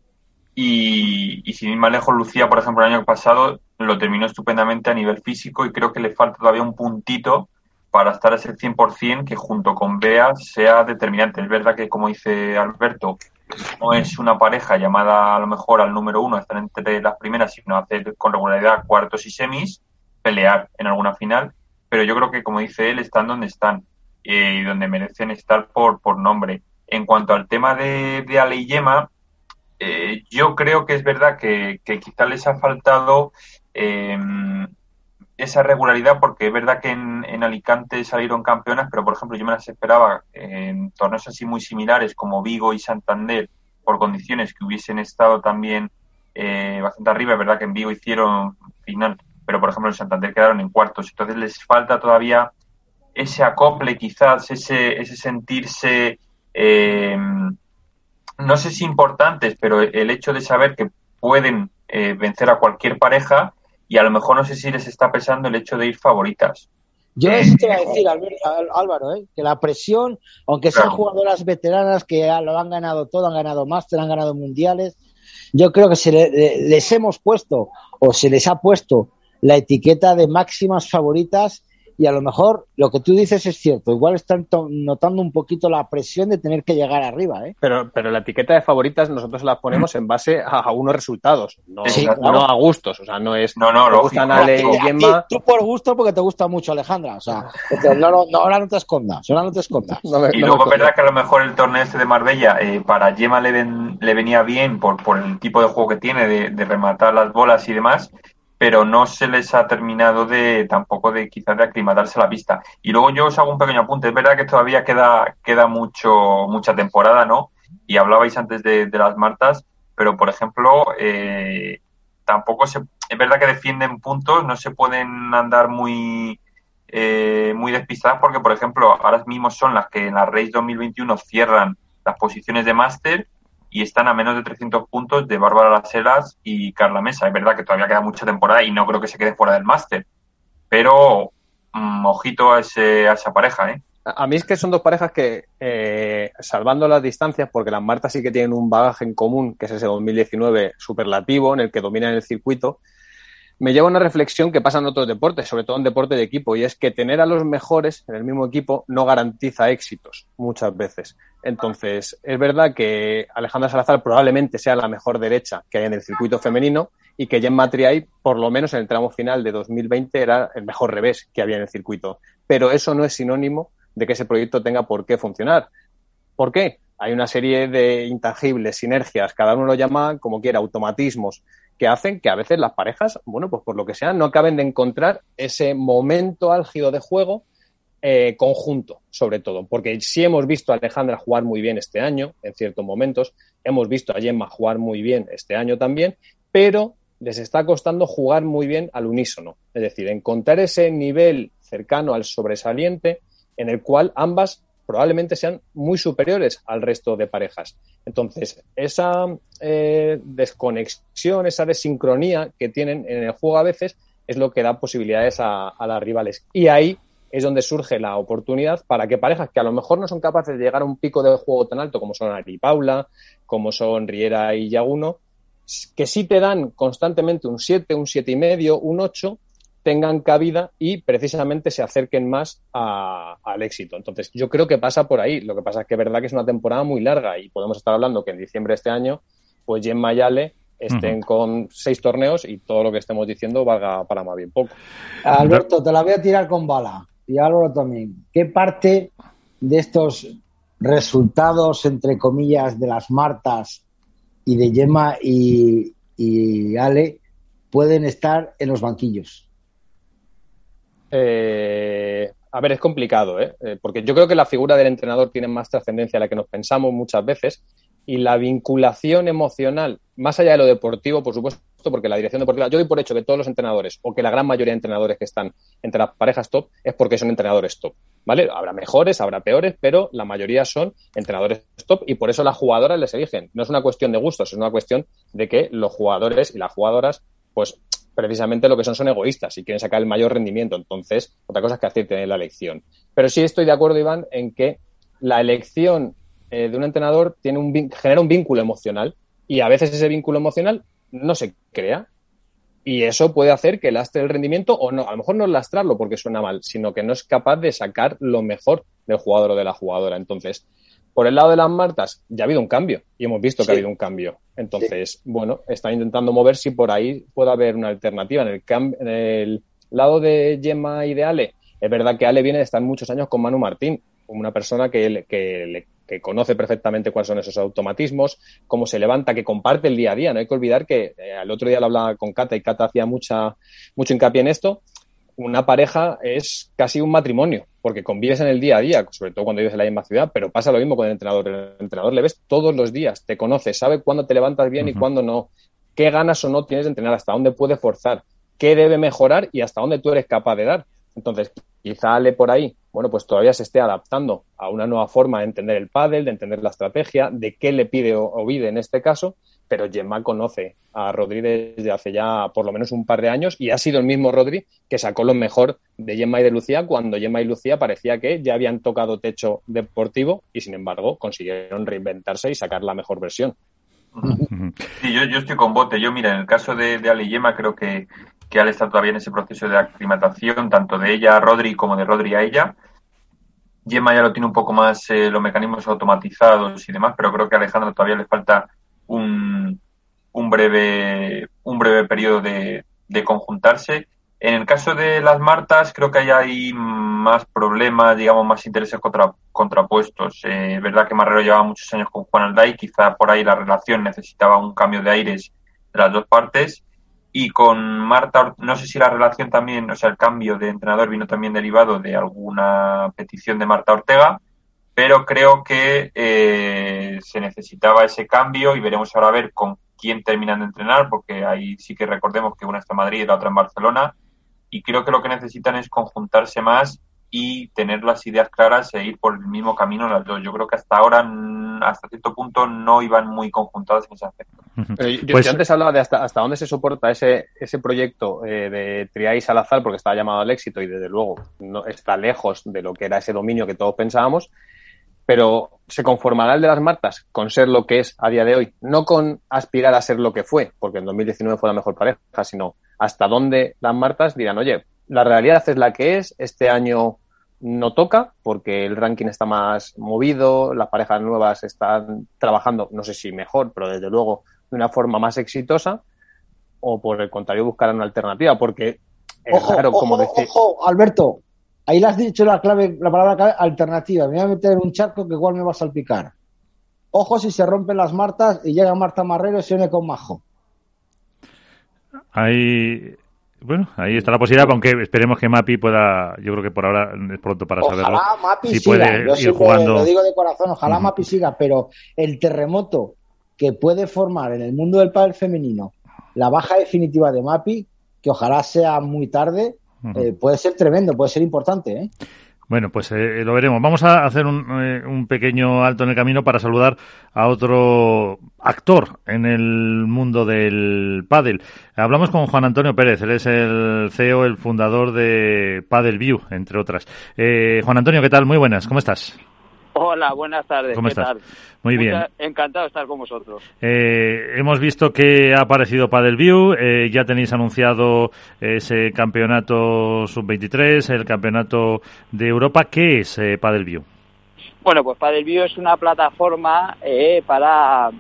[SPEAKER 4] Y, sin ir más lejos, Lucía, por ejemplo, el año pasado lo terminó estupendamente a nivel físico y creo que le falta todavía un puntito para estar a ese 100% que junto con Bea sea determinante. Es verdad que, como dice Alberto, no es una pareja llamada a lo mejor al número uno, estar entre las primeras, sino hacer con regularidad cuartos y semis, pelear en alguna final, pero yo creo que, como dice él, están donde están eh, y donde merecen estar por, por nombre. En cuanto al tema de, de Ale Yema, eh, yo creo que es verdad que, que quizá les ha faltado eh, esa regularidad porque es verdad que en, en, Alicante salieron campeonas, pero por ejemplo yo me las esperaba en torneos así muy similares como Vigo y Santander por condiciones que hubiesen estado también eh, bastante arriba. Es verdad que en Vigo hicieron final, pero por ejemplo en Santander quedaron en cuartos. Entonces les falta todavía ese acople, quizás ese, ese sentirse, eh, no sé si importantes, pero el hecho de saber que pueden eh, vencer a cualquier pareja y a lo mejor no sé si les está pesando el hecho de ir favoritas.
[SPEAKER 5] Yo eso te voy a decir, Álvaro, ¿eh? que la presión, aunque sean jugadoras veteranas que lo han ganado todo, han ganado máster, han ganado mundiales, yo creo que se le, les hemos puesto o se les ha puesto la etiqueta de máximas favoritas y a lo mejor lo que tú dices es cierto. Igual están notando un poquito la presión de tener que llegar arriba. ¿eh?
[SPEAKER 8] Pero, pero la etiqueta de favoritas nosotros la ponemos en base a, unos resultados, no, no, a gustos. O sea, no es.
[SPEAKER 4] No, no,
[SPEAKER 8] lo gustan Ale y Gemma.
[SPEAKER 5] Tú por gusto porque te gusta mucho Alejandra. O sea, no, no, ahora no te escondas. Ahora no te escondas.
[SPEAKER 4] y luego es verdad que a lo mejor el torneo este de Marbella eh, para Gemma le, le venía bien por, por el tipo de juego que tiene, de, de rematar las bolas y demás pero no se les ha terminado de tampoco de quizás de aclimatarse la pista. Y luego yo os hago un pequeño apunte. Es verdad que todavía queda, queda mucho, mucha temporada, ¿no? Y hablabais antes de, las Martas, pero por ejemplo, eh, tampoco se, es verdad que defienden puntos, no se pueden andar muy, eh, muy despistadas porque, por ejemplo, ahora mismo son las que en la Race 2021 cierran las posiciones de máster y están a menos de 300 puntos de Bárbara Las Heras y Carla Mesa. Es verdad que todavía queda mucha temporada y no creo que se quede fuera del máster, pero mm, ojito a, ese, a esa pareja, ¿eh?
[SPEAKER 8] A mí es que son dos parejas que, eh, salvando las distancias, porque las Martas sí que tienen un bagaje en común, que es ese 2019 superlativo, en el que dominan el circuito, me lleva a una reflexión que pasa en otros deportes, sobre todo en deporte de equipo, y es que tener a los mejores en el mismo equipo no garantiza éxitos muchas veces. Entonces, es verdad que Alejandra Salazar probablemente sea la mejor derecha que hay en el circuito femenino y que Jen Triay, por lo menos en el tramo final de 2020, era el mejor revés que había en el circuito. Pero eso no es sinónimo de que ese proyecto tenga por qué funcionar. ¿Por qué? Hay una serie de intangibles, sinergias, cada uno lo llama como quiera, automatismos, que hacen que a veces las parejas, bueno, pues por lo que sea, no acaben de encontrar ese momento álgido de juego eh, conjunto, sobre todo, porque sí hemos visto a Alejandra jugar muy bien este año, en ciertos momentos, hemos visto a Gemma jugar muy bien este año también, pero les está costando jugar muy bien al unísono, es decir, encontrar ese nivel cercano al sobresaliente en el cual ambas probablemente sean muy superiores al resto de parejas. Entonces, esa eh, desconexión, esa desincronía que tienen en el juego a veces es lo que da posibilidades a, las rivales. Y ahí es donde surge la oportunidad para que parejas que a lo mejor no son capaces de llegar a un pico de juego tan alto como son Ari y Paula, como son Riera y Yaguno, que sí te dan constantemente un 7, un siete y medio, un 8, tengan cabida y precisamente se acerquen más al éxito. Entonces, yo creo que pasa por ahí. Lo que pasa es que es verdad que es una temporada muy larga y podemos estar hablando que en diciembre de este año, pues Jen Mayale estén con seis torneos y todo lo que estemos diciendo valga para más bien poco.
[SPEAKER 5] Alberto, te la voy a tirar con bala. Y Álvaro también. ¿Qué parte de estos resultados, entre comillas, de las Martas y de Gemma y, y Ale pueden estar en los banquillos?
[SPEAKER 8] Eh, a ver, es complicado, ¿eh? ¿eh? Porque yo creo que la figura del entrenador tiene más trascendencia a la que nos pensamos muchas veces y la vinculación emocional, más allá de lo deportivo, por supuesto, porque la dirección deportiva, yo doy por hecho que todos los entrenadores, o que la gran mayoría de entrenadores que están entre las parejas top, es porque son entrenadores top, ¿vale? Habrá mejores, habrá peores, pero la mayoría son entrenadores top y por eso las jugadoras les eligen. No es una cuestión de gustos, es una cuestión de que los jugadores y las jugadoras, pues precisamente lo que son son egoístas y quieren sacar el mayor rendimiento. Entonces, otra cosa es que acierten en la elección. Pero sí estoy de acuerdo, Iván, en que la elección eh, de un entrenador genera un vínculo emocional y a veces ese vínculo emocional no se crea. Y eso puede hacer que lastre el rendimiento, o no, a lo mejor no lastrarlo porque suena mal, sino que no es capaz de sacar lo mejor del jugador o de la jugadora. Entonces, por el lado de las Martas, ya ha habido un cambio y hemos visto que ha habido un cambio. Entonces, bueno, están intentando mover si por ahí puede haber una alternativa. En el, en el lado de Gemma y de Ale, es verdad que Ale viene de estar muchos años con Manu Martín, una persona que, que, que, conoce perfectamente cuáles son esos automatismos, cómo se levanta, que comparte el día a día. No hay que olvidar que eh, al otro día lo hablaba con Cata y Cata hacía mucha, mucho hincapié en esto. Una pareja es casi un matrimonio, porque convives en el día a día, sobre todo cuando vives en la misma ciudad, pero pasa lo mismo con el entrenador. El entrenador le ves todos los días, te conoce, sabe cuándo te levantas bien y cuándo no, qué ganas o no tienes de entrenar, hasta dónde puedes forzar, qué debe mejorar y hasta dónde tú eres capaz de dar. Entonces, quizá Ale por ahí, bueno, pues todavía se esté adaptando a una nueva forma de entender el pádel, de entender la estrategia, de qué le pide Ovide en este caso, pero Gemma conoce a Rodri desde hace ya por lo menos un par de años y ha sido el mismo Rodri que sacó lo mejor de Gemma y de Lucía cuando Gemma y Lucía parecía que ya habían tocado techo deportivo y sin embargo consiguieron reinventarse y sacar la mejor versión.
[SPEAKER 4] Sí, yo, yo estoy con bote. Yo, mira, en el caso de, de Ale y Gemma creo que que Ale está todavía en ese proceso de aclimatación, tanto de ella a Rodri como de Rodri a ella. Gemma ya lo tiene un poco más eh, los mecanismos automatizados y demás, pero creo que a Alejandra todavía le falta un, breve, un breve periodo de, de conjuntarse. En el caso de las Martas, creo que hay más problemas, digamos, más intereses contra, contrapuestos. Eh, es verdad que Marrero llevaba muchos años con Juan Alday, quizá por ahí la relación necesitaba un cambio de aires de las dos partes y con Marta, no sé si la relación también, o sea, el cambio de entrenador vino también derivado de alguna petición de Marta Ortega, pero creo que eh, se necesitaba ese cambio y veremos ahora a ver con quién terminan de entrenar, porque ahí sí que recordemos que una está en Madrid y la otra en Barcelona, y creo que lo que necesitan es conjuntarse más y tener las ideas claras e ir por el mismo camino las dos. Yo creo que hasta ahora, hasta cierto punto, no iban muy conjuntadas en ese aspecto.
[SPEAKER 8] yo, pues, antes hablaba de hasta, hasta dónde se soporta ese, ese proyecto eh, de Triay Salazar, porque estaba llamado al éxito y desde luego no está lejos de lo que era ese dominio que todos pensábamos, pero se conformará el de las Martas con ser lo que es a día de hoy, no con aspirar a ser lo que fue, porque en 2019 fue la mejor pareja, sino hasta dónde las Martas dirán, oye, la realidad es la que es. Este año no toca porque el ranking está más movido, las parejas nuevas están trabajando, no sé si mejor, pero desde luego de una forma más exitosa, o por el contrario buscar una alternativa, porque
[SPEAKER 5] es ojo, como decir... Ojo, Alberto, ahí le has dicho la clave, la palabra clave, alternativa. Me voy a meter en un charco que igual me va a salpicar. Ojo si se rompen las martas y llega Marta Marrero y se une con Majo.
[SPEAKER 3] Hay bueno, ahí está la posibilidad, aunque esperemos que Mapi pueda, yo creo que por ahora es pronto para
[SPEAKER 5] ojalá
[SPEAKER 3] saberlo.
[SPEAKER 5] Mapi si puede ir jugando. Lo digo de corazón, ojalá Mapi siga, pero el terremoto que puede formar en el mundo del pádel femenino la baja definitiva de Mapi, que ojalá sea muy tarde, eh, puede ser tremendo, puede ser importante. ¿eh?
[SPEAKER 3] Bueno, pues eh, lo veremos. Vamos a hacer eh, un, pequeño alto en el camino para saludar a otro actor en el mundo del pádel. Hablamos con Juan Antonio Pérez, él es el CEO, el fundador de Paddle View, entre otras. Eh, Juan Antonio, ¿qué tal? Muy buenas, ¿cómo estás?
[SPEAKER 10] Hola, buenas tardes.
[SPEAKER 3] ¿Cómo estás? Muy bien.
[SPEAKER 10] Encantado de estar con vosotros.
[SPEAKER 3] Eh, hemos visto que ha aparecido Padelview, eh, ya tenéis anunciado ese campeonato sub-23, el campeonato de Europa. ¿Qué es eh, Padelview?
[SPEAKER 10] Bueno, pues Padelview es una plataforma eh, para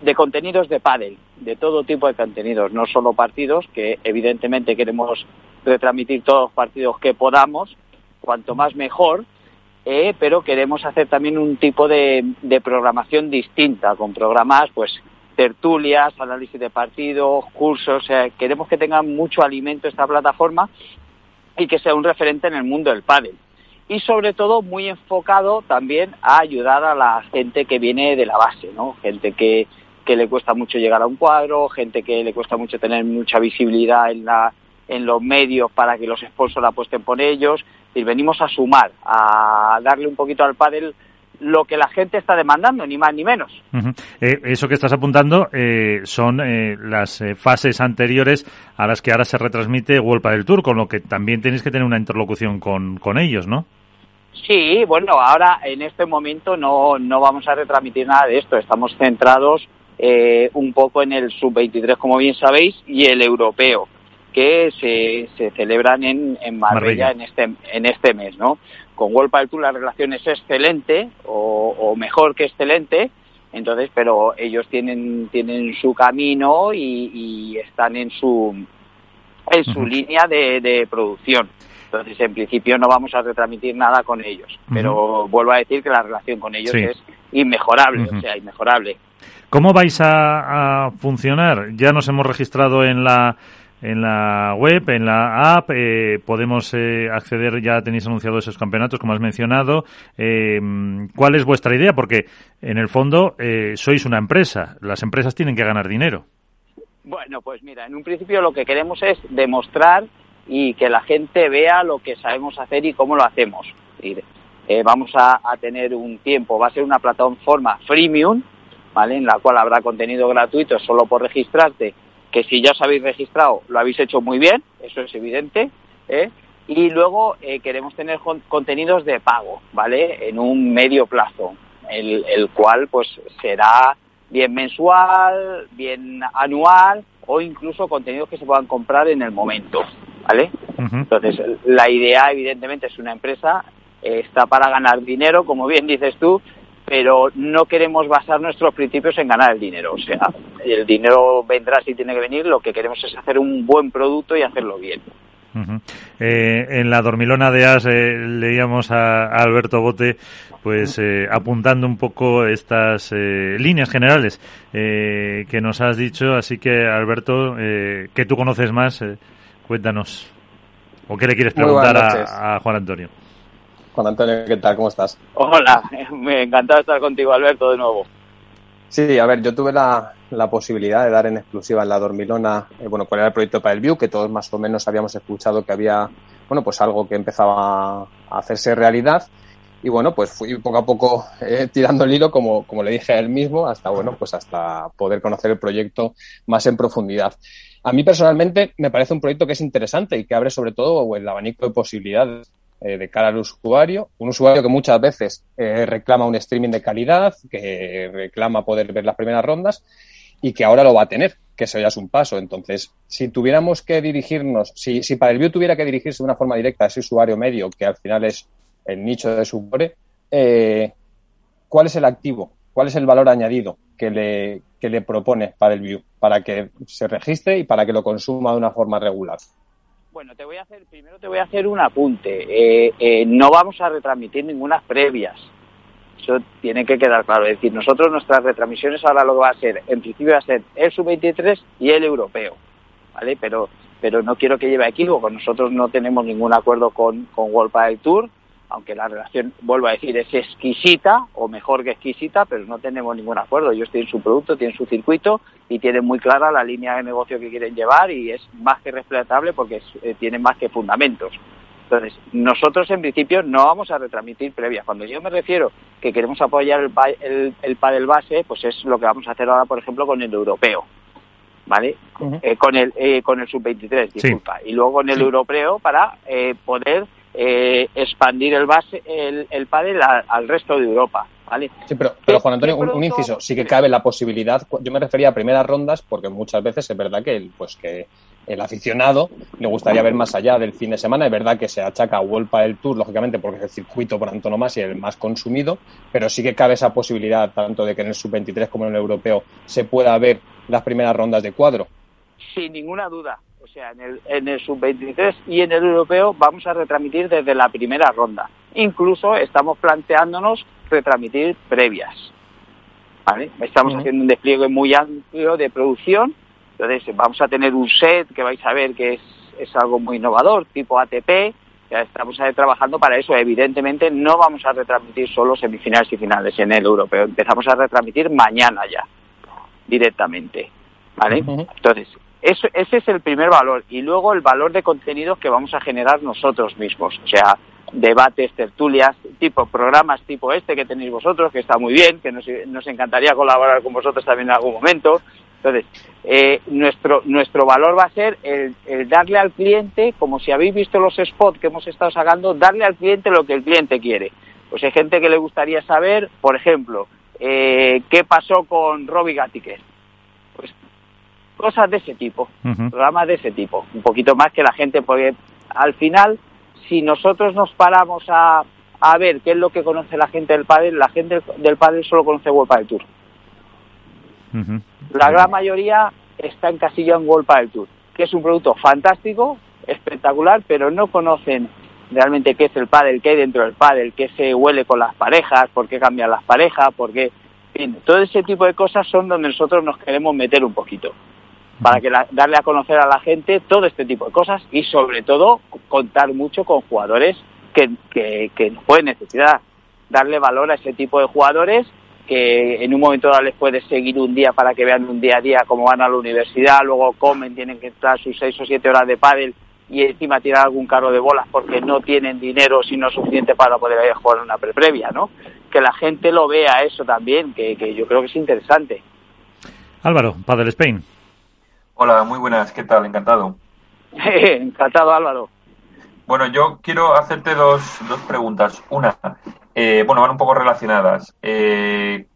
[SPEAKER 10] de contenidos de pádel, de todo tipo de contenidos, no solo partidos, que evidentemente queremos retransmitir todos los partidos que podamos, cuanto más mejor, eh, pero queremos hacer también un tipo de, programación distinta, con programas, pues, tertulias, análisis de partidos, cursos, queremos que tenga mucho alimento esta plataforma y que sea un referente en el mundo del pádel. Y sobre todo muy enfocado también a ayudar a la gente que viene de la base, ¿no? Gente que, que le cuesta mucho llegar a un cuadro, gente que le cuesta mucho tener mucha visibilidad en la, en los medios para que los sponsors apuesten por ellos y venimos a sumar, a darle un poquito al pádel lo que la gente está demandando, ni más ni menos.
[SPEAKER 3] Eh, eso que estás apuntando eh, son eh, las fases anteriores a las que ahora se retransmite World Padel Tour, con lo que también tenéis que tener una interlocución con, con ellos, ¿no?
[SPEAKER 10] Sí, bueno, ahora en este momento no, no vamos a retransmitir nada de esto, estamos centrados eh, un poco en el sub-23, como bien sabéis, y el europeo, que se, se celebran en, en Marbella, en este en este mes, ¿no? Con World Tour la relación es excelente o, mejor que excelente, entonces, pero ellos tienen tienen su camino y, están en su en su línea de, de producción. Entonces, en principio no vamos a retransmitir nada con ellos, pero vuelvo a decir que la relación con ellos es inmejorable, o sea, inmejorable.
[SPEAKER 3] ¿Cómo vais a, funcionar? Ya nos hemos registrado en la en la web, en la app, eh, podemos eh, acceder, ya tenéis anunciados esos campeonatos, como has mencionado. Eh, ¿Cuál es vuestra idea? Porque en el fondo sois una empresa, las empresas tienen que ganar dinero.
[SPEAKER 10] Bueno, pues mira, en un principio lo que queremos es demostrar y que la gente vea lo que sabemos hacer y cómo lo hacemos. vamos a, a tener un tiempo, va a ser una plataforma freemium, en la cual habrá contenido gratuito solo por registrarte, que si ya os habéis registrado lo habéis hecho muy bien, eso es evidente, ¿eh? y luego eh, queremos tener contenidos de pago, ¿vale? En un medio plazo, el, cual pues será bien mensual, bien anual o incluso contenidos que se puedan comprar en el momento, ¿vale? Entonces, la idea evidentemente es una empresa, eh, está para ganar dinero, como bien dices tú, pero no queremos basar nuestros principios en ganar el dinero. O sea, el dinero vendrá si tiene que venir, lo que queremos es hacer un buen producto y hacerlo bien.
[SPEAKER 3] Eh, en la dormilona de As eh, leíamos a, Alberto Bote pues eh, apuntando un poco estas líneas generales que nos has dicho así que Alberto que tú conoces más cuéntanos o qué le quieres preguntar a Juan Antonio
[SPEAKER 8] Juan Antonio, ¿qué tal? ¿Cómo estás?
[SPEAKER 10] Hola, me encantado estar contigo, Alberto, de nuevo.
[SPEAKER 8] Sí, a ver, yo tuve la, posibilidad de dar en exclusiva en la Dormilona, eh, bueno, cuál era el proyecto para el View, que todos más o menos habíamos escuchado que había, bueno, pues algo que empezaba a hacerse realidad. Y bueno, pues fui poco a poco eh, tirando el hilo, como, como le dije a él mismo, hasta, bueno, pues hasta poder conocer el proyecto más en profundidad. A mí personalmente me parece un proyecto que es interesante y que abre sobre todo el abanico de posibilidades eh, de cara al usuario, un usuario que muchas veces eh, reclama un streaming de calidad, que reclama poder ver las primeras rondas y que ahora lo va a tener, que eso ya es un paso. Entonces, si tuviéramos que dirigirnos, si, si para el View tuviera que dirigirse de una forma directa a ese usuario medio, que al final es el nicho de su eh, ¿cuál es el activo? ¿Cuál es el valor añadido que le, que le propone para el View? Para que se registre y para que lo consuma de una forma regular.
[SPEAKER 10] Bueno, te voy a hacer, primero te voy a hacer un apunte. Eh, eh, no vamos a retransmitir ninguna previas. Eso tiene que quedar claro. Es decir, nosotros nuestras retransmisiones ahora lo va a ser, en principio va a ser el sub-23 y el europeo, ¿vale? Pero, pero no quiero que lleve equívoco. Nosotros no tenemos ningún acuerdo con, con World Padel Tour aunque la relación, vuelvo a decir, es exquisita o mejor que exquisita, pero no tenemos ningún acuerdo. Ellos tienen su producto, tienen su circuito y tienen muy clara la línea de negocio que quieren llevar y es más que respetable porque eh, tienen más que fundamentos. Entonces, nosotros en principio no vamos a retransmitir previas. Cuando yo me refiero que queremos apoyar el, el, el padel base, pues es lo que vamos a hacer ahora, por ejemplo, con el europeo. ¿Vale? Eh, con el eh, con el sub-23, disculpa. Y luego con el europeo para poder eh, expandir el base el, el pádel al resto de Europa. ¿vale?
[SPEAKER 8] Sí, pero, pero Juan Antonio, un, inciso, sí que cabe la posibilidad, yo me refería a primeras rondas porque muchas veces es verdad que el, pues que el aficionado le gustaría ver más allá del fin de semana, es verdad que se achaca a World Padel Tour, lógicamente porque es el circuito por antonomasia y el más consumido, pero sí que cabe esa posibilidad tanto de que en el sub-23 como en el europeo se pueda ver las primeras rondas de cuadro.
[SPEAKER 10] Sin ninguna duda, o sea, en el, en el sub-23 y en el europeo vamos a retransmitir desde la primera ronda. Incluso estamos planteándonos retransmitir previas. ¿Vale? Estamos haciendo un despliegue muy amplio de producción. Entonces vamos a tener un set que vais a ver que es, es algo muy innovador, tipo ATP. Ya estamos trabajando para eso. Evidentemente no vamos a retransmitir solo semifinales y finales en el europeo. Empezamos a retransmitir mañana ya, directamente. ¿Vale? Entonces, eso, ese es el primer valor. Y luego el valor de contenidos que vamos a generar nosotros mismos. O sea, debates, tertulias, tipo programas tipo este que tenéis vosotros, que está muy bien, que nos, encantaría colaborar con vosotros también en algún momento. Entonces, eh, nuestro, nuestro valor va a ser el, darle al cliente, como si habéis visto los spots que hemos estado sacando, darle al cliente lo que el cliente quiere. Pues hay gente que le gustaría saber, por ejemplo, eh, qué pasó con Robbie Gattiker cosas de ese tipo, programas de ese tipo, un poquito más que la gente, porque al final, si nosotros nos paramos a, a ver qué es lo que conoce la gente del pádel, la gente del pádel solo conoce World Padel Tour. La gran mayoría está encasillado en World Padel Tour, que es un producto fantástico, espectacular, pero no conocen realmente qué es el pádel, qué hay dentro del pádel, qué se huele con las parejas, por qué cambian las parejas, por qué... todo ese tipo de cosas son donde nosotros nos queremos meter un poquito para que darle a conocer a la gente todo este tipo de cosas y sobre todo contar mucho con jugadores que, que, que pueden necesitar, darle valor a ese tipo de jugadores que en un momento dado les puedes seguir un día para que vean un día a día cómo van a la universidad, luego comen, tienen que estar sus seis o siete horas de pádel y encima tirar algún carro de bolas porque no tienen dinero sino suficiente para poder ir a jugar una pre previa, ¿no? Que la gente lo vea eso también, que, que yo creo que es interesante.
[SPEAKER 3] Álvaro, Padel Spain.
[SPEAKER 4] Hola, muy buenas, ¿qué tal? Encantado.
[SPEAKER 10] Encantado, Álvaro.
[SPEAKER 4] Bueno, yo quiero hacerte dos, dos preguntas. Una, eh, bueno, van un poco relacionadas. Eh,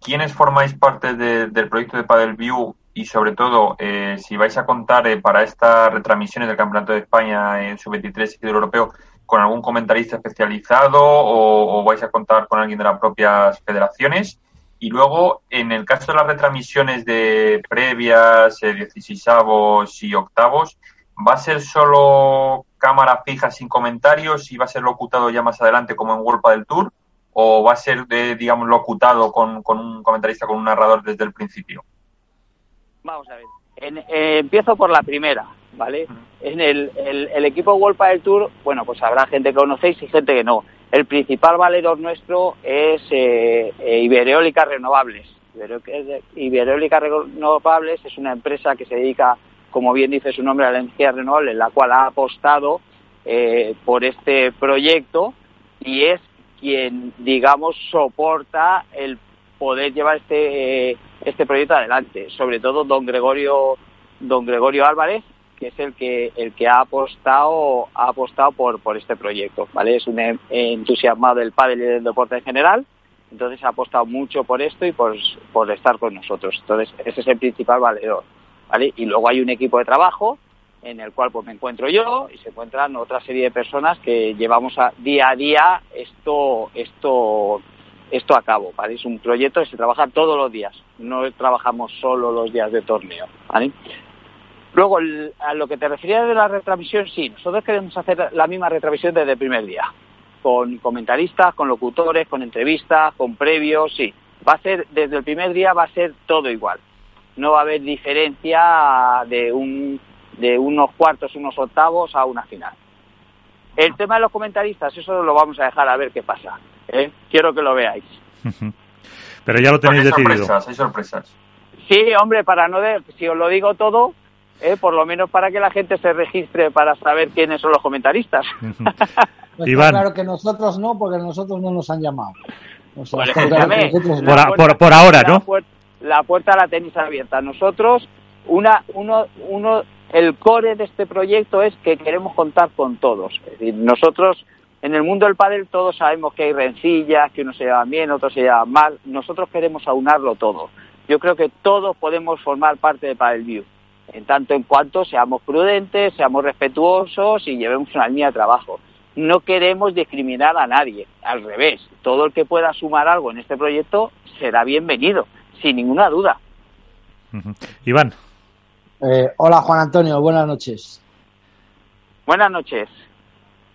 [SPEAKER 4] ¿Quiénes formáis parte del proyecto de Padel View y sobre todo eh, si vais a contar eh, para estas retransmisiones del Campeonato de España en Sub-23 y del Europeo con algún comentarista especializado o, vais a contar con alguien de las propias federaciones? Y luego, en el caso de las retransmisiones de previas, eh, 16 y octavos, ¿va a ser solo cámara fija sin comentarios y va a ser locutado ya más adelante como en World del Tour? ¿O va a ser, digamos, locutado con, con un comentarista, con un narrador desde el principio?
[SPEAKER 10] Vamos a ver. Eh, empiezo por la primera, ¿vale? En el, el, equipo World del Tour, bueno, pues habrá gente que conocéis y gente que no. El principal valedor nuestro es eh, eh Renovables. Ibereólica Renovables es una empresa que se dedica, como bien dice su nombre, a la energía renovable, la cual ha apostado eh, por este proyecto y es quien, digamos, soporta el poder llevar este este proyecto adelante. Sobre todo don Gregorio, don Gregorio Álvarez, que es el que el que ha apostado ha apostado por por este proyecto, ¿vale? Es un entusiasmado del pádel y del deporte en general, entonces ha apostado mucho por esto y por, por estar con nosotros. Entonces, ese es el principal valedor, ¿vale? Y luego hay un equipo de trabajo en el cual pues me encuentro yo y se encuentran otra serie de personas que llevamos día a día esto esto esto a cabo, ¿vale? Es un proyecto que se trabaja todos los días, no trabajamos solo los días de torneo, ¿vale? Luego, a lo que te referías de la retransmisión, sí, nosotros queremos hacer la misma retransmisión desde el primer día, con comentaristas, con locutores, con entrevistas, con previos, sí. Va a ser, desde el primer día va a ser todo igual. No va a haber diferencia de, un, de unos cuartos, unos octavos a una final. El tema de los comentaristas, eso lo vamos a dejar a ver qué pasa. ¿eh? quiero que lo veáis.
[SPEAKER 3] Pero ya lo tenéis
[SPEAKER 4] hay
[SPEAKER 3] decidido.
[SPEAKER 4] Sorpresas, hay sorpresas.
[SPEAKER 10] Sí, hombre, para no de, si os lo digo todo, ¿eh? por lo menos para que la gente se registre para saber quiénes son los comentaristas.
[SPEAKER 5] pues claro que nosotros no, porque nosotros no nos han llamado.
[SPEAKER 3] por, ahora, ¿no?
[SPEAKER 10] La puerta, la tenéis abierta. Nosotros, una, uno, uno, el core de este proyecto es que queremos contar con todos. Es decir, nosotros en el mundo del pádel todos sabemos que hay rencillas, que unos se llevan bien, otros se llevan mal. Nosotros queremos aunarlo todo. Yo creo que todos podemos formar parte de Padel View, en tanto en cuanto seamos prudentes, seamos respetuosos y llevemos una línea de trabajo. No queremos discriminar a nadie, al revés. Todo el que pueda sumar algo en este proyecto será bienvenido, sin ninguna duda.
[SPEAKER 3] Iván.
[SPEAKER 5] Eh, hola Juan Antonio, buenas noches.
[SPEAKER 10] Buenas noches.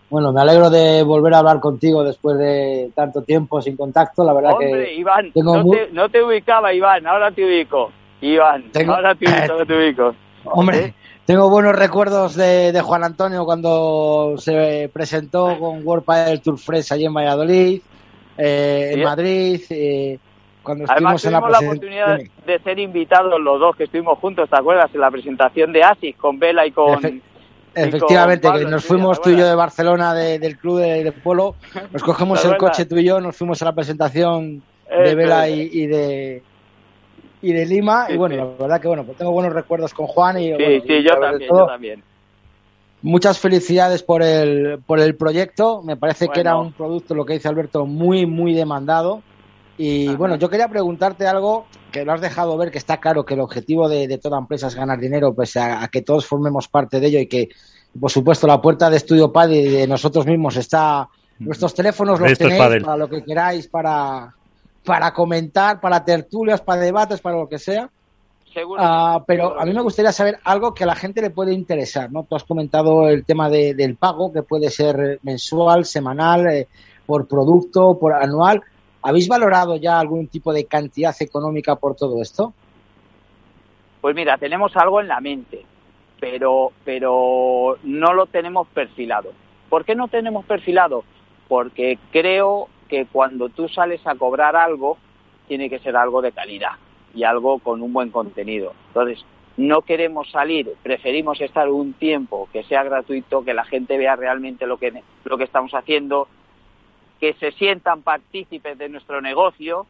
[SPEAKER 5] Bueno, me alegro de volver a hablar contigo después de tanto tiempo sin contacto. La verdad
[SPEAKER 10] Hombre,
[SPEAKER 5] que.
[SPEAKER 10] Iván, no, te, ubicaba, Iván, ahora te ubico. Iván, ahora te ubico,
[SPEAKER 5] Hombre, tengo buenos recuerdos de, Juan Antonio cuando se presentó con World del Tour Fresh allí en Valladolid, eh, en Madrid. Eh, cuando
[SPEAKER 10] Además,
[SPEAKER 5] en la,
[SPEAKER 10] la oportunidad de ser invitados los dos que estuvimos juntos, ¿te acuerdas? En la presentación de ASIS con Vela y con.
[SPEAKER 5] Efectivamente, que nos fuimos tú y yo de Barcelona del club de, polo, nos cogemos el coche tú y yo, nos fuimos a la presentación de Vela y, de y de Lima y bueno, la verdad que bueno, pues tengo buenos recuerdos con Juan y
[SPEAKER 10] sí, sí, yo también, yo también.
[SPEAKER 5] Muchas felicidades por el por el proyecto, me parece que era un producto lo que dice Alberto muy muy demandado. Y bueno, yo quería preguntarte algo que lo has dejado ver, que está claro que el objetivo de, toda empresa es ganar dinero, pues a, que todos formemos parte de ello y que, por supuesto, la puerta de Estudio Paddy de nosotros mismos está. Nuestros teléfonos los tenéis para lo que queráis, para, para comentar, para tertulias, para debates, para lo que sea. Ah, pero a mí me gustaría saber algo que a la gente le puede interesar, ¿no? Tú has comentado el tema del pago, que puede ser mensual, semanal, eh, por producto, por anual. ¿Habéis valorado ya algún tipo de cantidad económica por todo esto?
[SPEAKER 10] Pues mira, tenemos algo en la mente, pero, pero no lo tenemos perfilado. ¿Por qué no tenemos perfilado? Porque creo que cuando tú sales a cobrar algo, tiene que ser algo de calidad y algo con un buen contenido. Entonces, no queremos salir, preferimos estar un tiempo que sea gratuito, que la gente vea realmente lo que, lo que estamos haciendo, que se sientan partícipes de nuestro negocio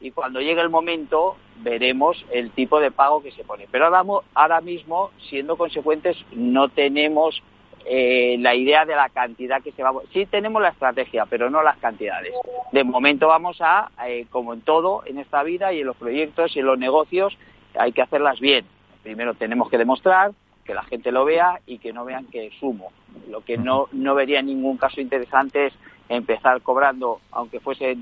[SPEAKER 10] y cuando llegue el momento veremos el tipo de pago que se pone. Pero ahora, ahora mismo, siendo consecuentes, no tenemos eh, la idea de la cantidad que se va a... Sí tenemos la estrategia, pero no las cantidades. De momento vamos a, eh, como en todo en esta vida y en los proyectos y en los negocios, hay que hacerlas bien. Primero tenemos que demostrar que la gente lo vea y que no vean que sumo. Lo que no, no vería en ningún caso interesante es empezar cobrando, aunque fuese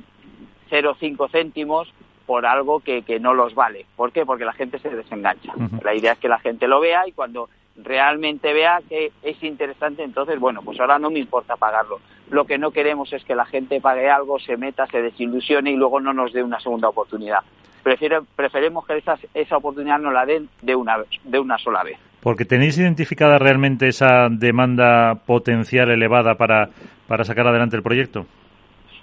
[SPEAKER 10] 0,5 céntimos, por algo que, que no los vale. ¿Por qué? Porque la gente se desengancha. La idea es que la gente lo vea y cuando realmente vea que es interesante, entonces, bueno, pues ahora no me importa pagarlo. Lo que no queremos es que la gente pague algo, se meta, se desilusione y luego no nos dé una segunda oportunidad. Prefiero, preferemos que esa, esa oportunidad nos la den de una, de una sola vez.
[SPEAKER 3] Porque tenéis identificada realmente esa demanda potencial elevada para, para sacar adelante el proyecto.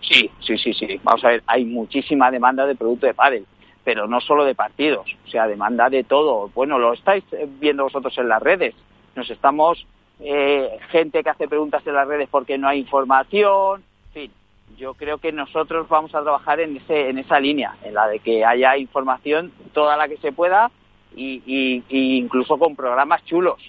[SPEAKER 10] Sí, sí, sí, sí. Vamos a ver, hay muchísima demanda de producto de pádel pero no solo de partidos, o sea, demanda de todo. Bueno, lo estáis viendo vosotros en las redes. Nos estamos, eh, gente que hace preguntas en las redes porque no hay información, en fin. Yo creo que nosotros vamos a trabajar en, ese, en esa línea, en la de que haya información toda la que se pueda y, incluso con programas chulos.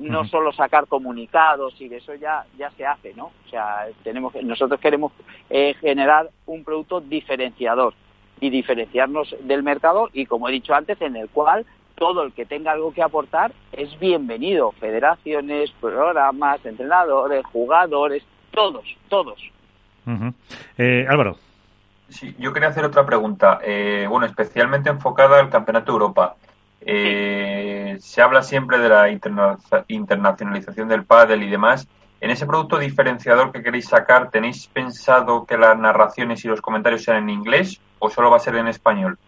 [SPEAKER 10] No solo sacar comunicados y de eso ya, ya se hace, ¿no? O sea, tenemos, nosotros queremos eh, generar un producto diferenciador y diferenciarnos del mercado y, como he dicho antes, en el cual todo el que tenga algo que aportar es bienvenido. Federaciones, programas, entrenadores, jugadores, todos, todos.
[SPEAKER 3] Eh, Álvaro.
[SPEAKER 4] Sí, yo quería hacer otra pregunta, eh, bueno, especialmente enfocada al Campeonato de Europa. Eh, se habla siempre de la internacionalización del pádel y demás. En ese producto diferenciador que queréis sacar, ¿tenéis pensado que las narraciones y los comentarios sean en inglés o solo va a ser en español?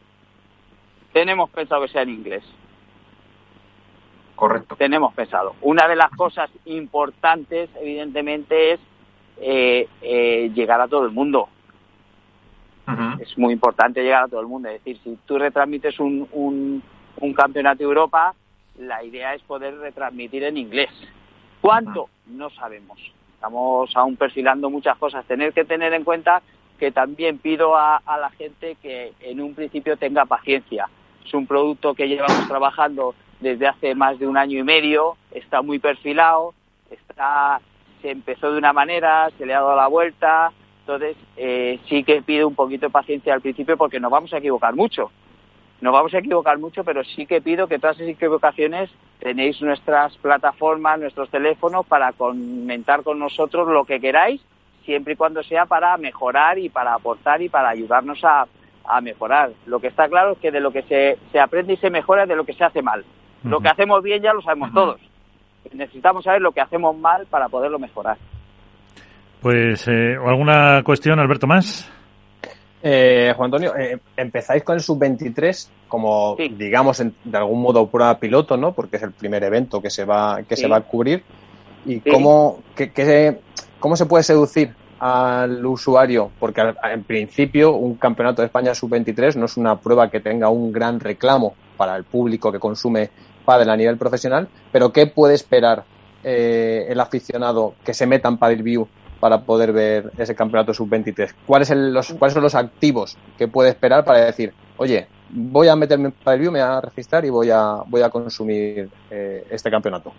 [SPEAKER 10] Tenemos pensado que sea en inglés.
[SPEAKER 4] Correcto.
[SPEAKER 10] Tenemos pensado. Una de las cosas importantes, evidentemente, es eh, eh, llegar a todo el mundo. Es muy importante llegar a todo el mundo. Es decir, si tú retransmites un, un, un campeonato de Europa, la idea es poder retransmitir en inglés. ¿Cuánto? No sabemos. Estamos aún perfilando muchas cosas. Tener que tener en cuenta que también pido a, la gente que en un principio tenga paciencia. Es un producto que llevamos trabajando desde hace más de un año y medio, está muy perfilado, está, se empezó de una manera, se le ha dado la vuelta, entonces eh, sí que pido un poquito de paciencia al principio porque nos vamos a equivocar mucho nos vamos a equivocar mucho, pero sí que pido que todas esas equivocaciones tenéis nuestras plataformas, nuestros teléfonos para comentar con nosotros lo que queráis, siempre y cuando sea para mejorar y para aportar y para ayudarnos a, mejorar. Lo que está claro es que de lo que se, se aprende y se mejora es de lo que se hace mal. Lo que hacemos bien ya lo sabemos todos. Necesitamos saber lo que hacemos mal para poderlo mejorar.
[SPEAKER 3] Pues, eh, ¿alguna cuestión, Alberto, más?
[SPEAKER 8] Eh, Juan Antonio, eh, empezáis con el sub-23 como, digamos, de algún modo prueba piloto, ¿no? Porque es el primer evento que se va, que se va a cubrir. ¿Y cómo, cómo se puede seducir al usuario? Porque en principio un campeonato de España sub-23 no es una prueba que tenga un gran reclamo para el público que consume pádel a nivel profesional, pero ¿qué puede esperar eh, el aficionado que se meta en Padel View para poder ver ese campeonato sub-23? ¿Cuáles, ¿Cuáles son los activos que puede esperar para decir, oye, voy a meterme para el view, me voy a registrar y voy a, voy a consumir eh, este campeonato?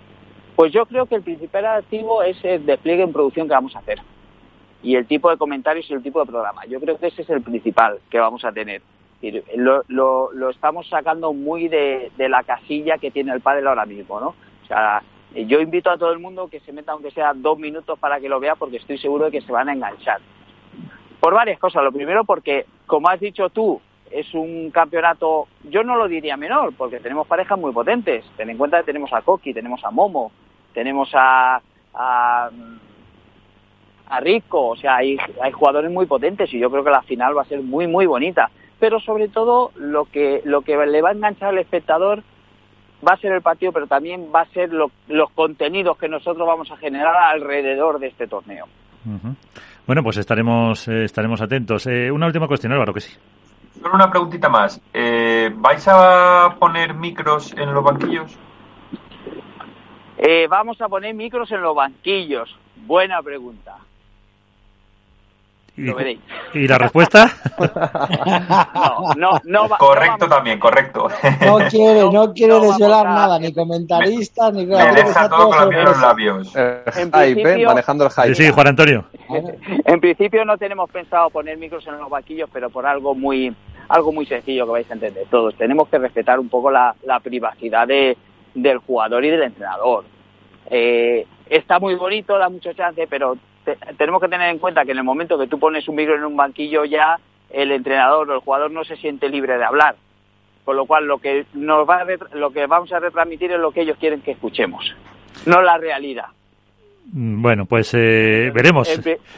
[SPEAKER 10] Pues yo creo que el principal activo es el despliegue en producción que vamos a hacer. y el tipo de comentarios y el tipo de programa. Yo creo que ese es el principal que vamos a tener. Lo, lo, lo estamos sacando muy de, de, la casilla que tiene el padre ahora mismo, ¿no? O sea, yo invito a todo el mundo que se meta aunque sea dos minutos para que lo vea porque estoy seguro de que se van a enganchar. Por varias cosas. Lo primero porque, como has dicho tú, es un campeonato, yo no lo diría menor, porque tenemos parejas muy potentes. Ten en cuenta que tenemos a Coqui, tenemos a Momo, tenemos a, a, a Rico, o sea, hay, hay jugadores muy potentes y yo creo que la final va a ser muy, muy bonita. Pero sobre todo lo que, lo que le va a enganchar al espectador va a ser el partido, pero también va a ser los contenidos que nosotros vamos a generar alrededor de este torneo.
[SPEAKER 3] Bueno, pues estaremos, eh, estaremos atentos. Eh, una última cuestión, Álvaro, que sí.
[SPEAKER 4] Solo una preguntita más. Eh, ¿Vais a poner micros en los banquillos?
[SPEAKER 10] Eh, vamos a poner micros en los banquillos. Buena pregunta.
[SPEAKER 3] Lo veréis. ¿Y la respuesta?
[SPEAKER 4] no, no, no Correcto también, correcto.
[SPEAKER 5] No quiere, no quiere desvelar nada, ni comentaristas, ni
[SPEAKER 4] nada. Me deja todo con los labios.
[SPEAKER 8] Eh, en manejando el hype.
[SPEAKER 3] Sí, sí, Juan Antonio.
[SPEAKER 10] En principio no tenemos pensado poner micros en los banquillos, pero por algo muy algo muy sencillo que vais a entender todos. Tenemos que respetar un poco la, la privacidad de, del jugador y del entrenador. Eh, está muy bonito, da mucho chance, pero tenemos que tener en cuenta que en el momento que tú pones un micro en un banquillo ya el entrenador o el jugador no se siente libre de hablar. Con lo cual lo que nos va lo que vamos a retransmitir es lo que ellos quieren que escuchemos, no la realidad.
[SPEAKER 3] Mm, bueno, pues eh, veremos.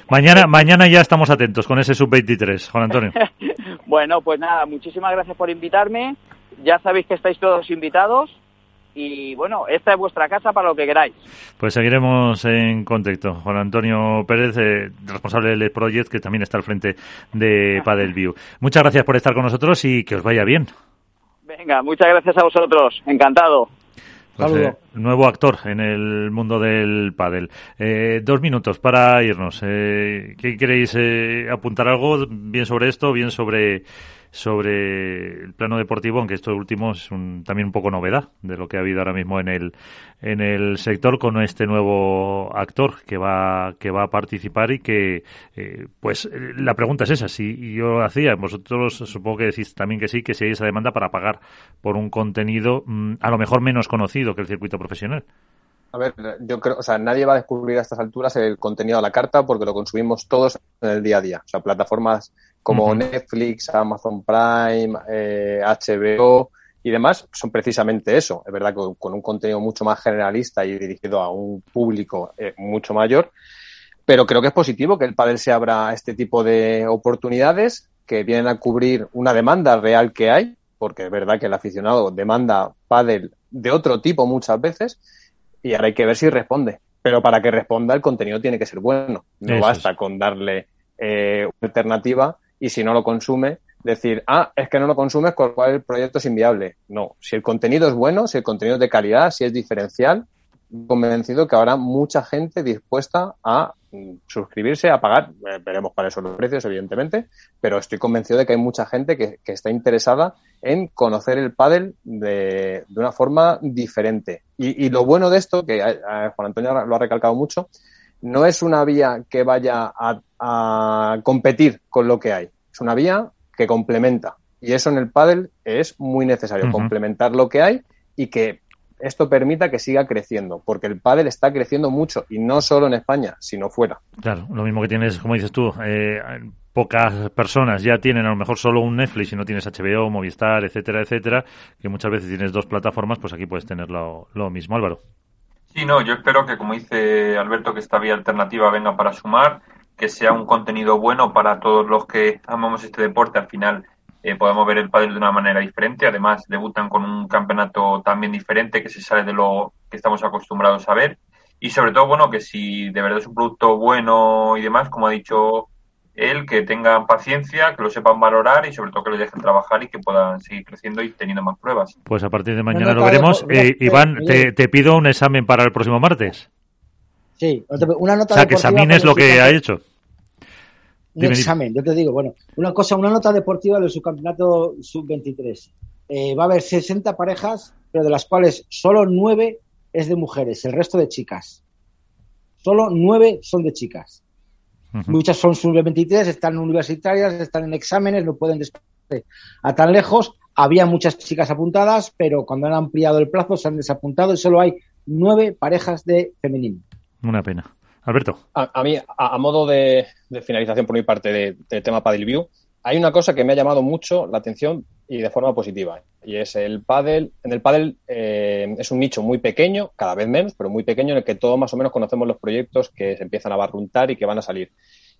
[SPEAKER 3] Mañana, mañana ya estamos atentos con ese sub-23, Juan Antonio.
[SPEAKER 10] bueno, pues nada, muchísimas gracias por invitarme. Ya sabéis que estáis todos invitados y bueno, esta es vuestra casa para lo que queráis.
[SPEAKER 3] Pues seguiremos en contacto. Juan Antonio Pérez, eh, responsable del Project, que también está al frente de View. Muchas gracias por estar con nosotros y que os vaya bien.
[SPEAKER 10] Venga, muchas gracias a vosotros. Encantado.
[SPEAKER 3] Pues, eh, nuevo actor en el mundo del pádel. Eh, dos minutos para irnos. Eh, ¿Qué queréis apuntar algo bien sobre esto, bien sobre sobre el plano deportivo, aunque esto último es también un poco novedad de lo que ha habido ahora mismo en el, en el sector con este nuevo actor que va, que va a participar y que, eh, pues, la pregunta es esa, si yo hacía, vosotros supongo que decís también que sí, que si hay esa demanda para pagar por un contenido mm, a lo mejor menos conocido que el circuito profesional.
[SPEAKER 8] A ver, yo creo, o sea, nadie va a descubrir a estas alturas el contenido a la carta porque lo consumimos todos en el día a día. O sea, plataformas como Netflix, Amazon Prime, HBO eh, y demás son precisamente eso. Es verdad que con un contenido mucho más generalista y dirigido a un público eh, mucho mayor, pero creo que es positivo que el pádel se abra a este tipo de oportunidades que vienen a cubrir una demanda real que hay, porque es verdad que el aficionado demanda pádel de otro tipo muchas veces y ahora hay que ver si responde. Pero para que responda el contenido tiene que ser bueno. No basta con darle eh, una alternativa y si no lo consume, decir, ah, es que no lo consumes, con lo cual el proyecto es inviable. No, si el contenido es bueno, si el contenido es de calidad, si es diferencial, convencido que habrá mucha gente dispuesta a mm, suscribirse, a pagar, eh, veremos cuáles son los precios, evidentemente, pero estoy convencido de que hay mucha gente que, está interesada en conocer el pádel de, de una forma diferente. Y, lo bueno de esto, que eh, Juan Antonio lo ha recalcado mucho, no es una vía que vaya a, competir con lo que hay, es una vía que complementa. Y eso en el pádel es muy necesario, complementar lo que hay y que esto permita que siga creciendo, porque el pádel está creciendo mucho y no solo en España, sino fuera.
[SPEAKER 3] Claro, lo mismo que tienes, como dices tú, eh, pocas personas ya tienen a lo mejor solo un Netflix y no tienes HBO, Movistar, etcétera, etcétera, que muchas veces tienes dos plataformas, pues aquí puedes tener lo mismo, Álvaro.
[SPEAKER 4] Sí, no, yo espero que, como dice Alberto, que esta vía alternativa venga para sumar, que sea un contenido bueno para todos los que amamos este deporte. Al final eh, podemos ver el pádel de una manera diferente. Además, debutan con un campeonato también diferente que se sale de lo que estamos acostumbrados a ver. Y sobre todo, bueno, que si de verdad es un producto bueno y demás, como ha dicho él, que tengan paciencia, que lo sepan valorar y sobre todo que lo dejen trabajar y que puedan seguir creciendo y teniendo más pruebas.
[SPEAKER 3] Pues a partir de mañana lo veremos. Eh, Iván, te, pido un examen para el próximo martes.
[SPEAKER 5] Sí, una nota
[SPEAKER 3] O sea, que examines lo que ha hecho.
[SPEAKER 5] Un examen, yo te digo, bueno, una cosa, una nota deportiva del subcampeonato sub-23. Eh, va a haber 60 parejas, pero de las cuales solo 9 es de mujeres, el resto de chicas. Solo 9 son de chicas. Muchas son sub-23, están universitarias, están en exámenes, no pueden desplazarse a tan lejos. Había muchas chicas apuntadas, pero cuando han ampliado el plazo se han desapuntado y solo hay nueve parejas de femenino.
[SPEAKER 3] Una pena. Alberto.
[SPEAKER 8] A, mí, a, modo de, finalización por mi parte del de tema Paddle hay una cosa que me ha llamado mucho la atención y de forma positiva. Y es el pádel. En el pádel eh, es un nicho muy pequeño, cada vez menos, pero muy pequeño, en el que todos más o menos conocemos los proyectos que se empiezan a barruntar y que van a salir.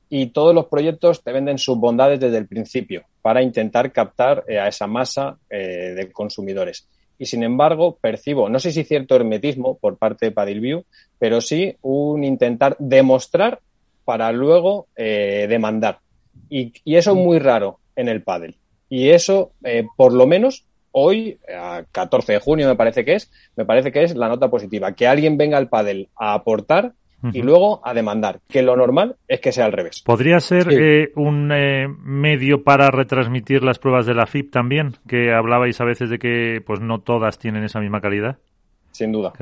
[SPEAKER 8] Y todos los proyectos te venden sus bondades desde el principio para intentar captar eh, a esa masa eh, de consumidores. Y sin embargo, percibo, no sé si cierto hermetismo por parte de Padilview, pero sí un intentar demostrar para luego demandar. Y, eso es muy raro en el pádel. Y eso, eh, por lo menos, hoy, a 14 de junio me parece que es, me parece que es la nota positiva. Que alguien venga al pádel a aportar y luego a demandar. Que lo normal es que sea al revés.
[SPEAKER 3] ¿Podría ser eh, un eh, medio para retransmitir las pruebas de la FIP también? Que hablabais a veces de que pues no todas tienen esa misma calidad.
[SPEAKER 8] Sin duda.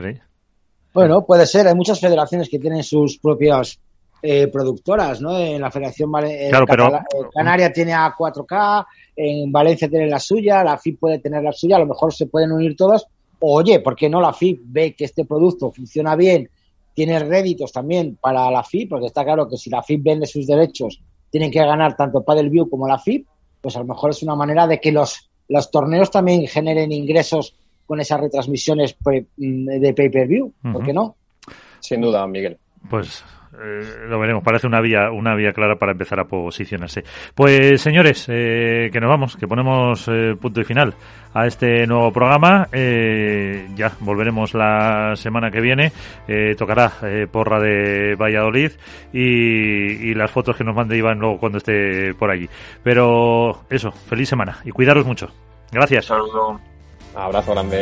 [SPEAKER 5] Bueno, puede ser. Hay muchas federaciones que tienen sus propias eh, productoras, ¿no? En la Federación eh, Canaria tiene a 4K, en Valencia tiene la suya, la FIP puede tener la suya, a lo mejor se pueden unir todas. Oye, ¿por qué no la FIP ve que este producto funciona bien, tiene réditos también para la FIP? Porque está claro que si la FIP vende sus derechos, tienen que ganar tanto View como la FIP, pues a lo mejor es una manera de que los, los torneos también generen ingresos con esas retransmisiones mm, de pay-per-view, ¿por qué no?
[SPEAKER 8] Sin duda, Miguel.
[SPEAKER 3] Pues eh, lo veremos. Parece una vía, una vía clara para empezar a posicionarse. Pues señores, eh, que nos vamos, que ponemos eh, punto y final a este nuevo programa. ya volveremos la semana que viene. tocará porra de Valladolid y, y, las fotos que nos mande Iván luego cuando esté por allí. Pero eso, feliz semana y cuidaros mucho. Gracias.
[SPEAKER 4] Saludo.
[SPEAKER 8] Abrazo grande.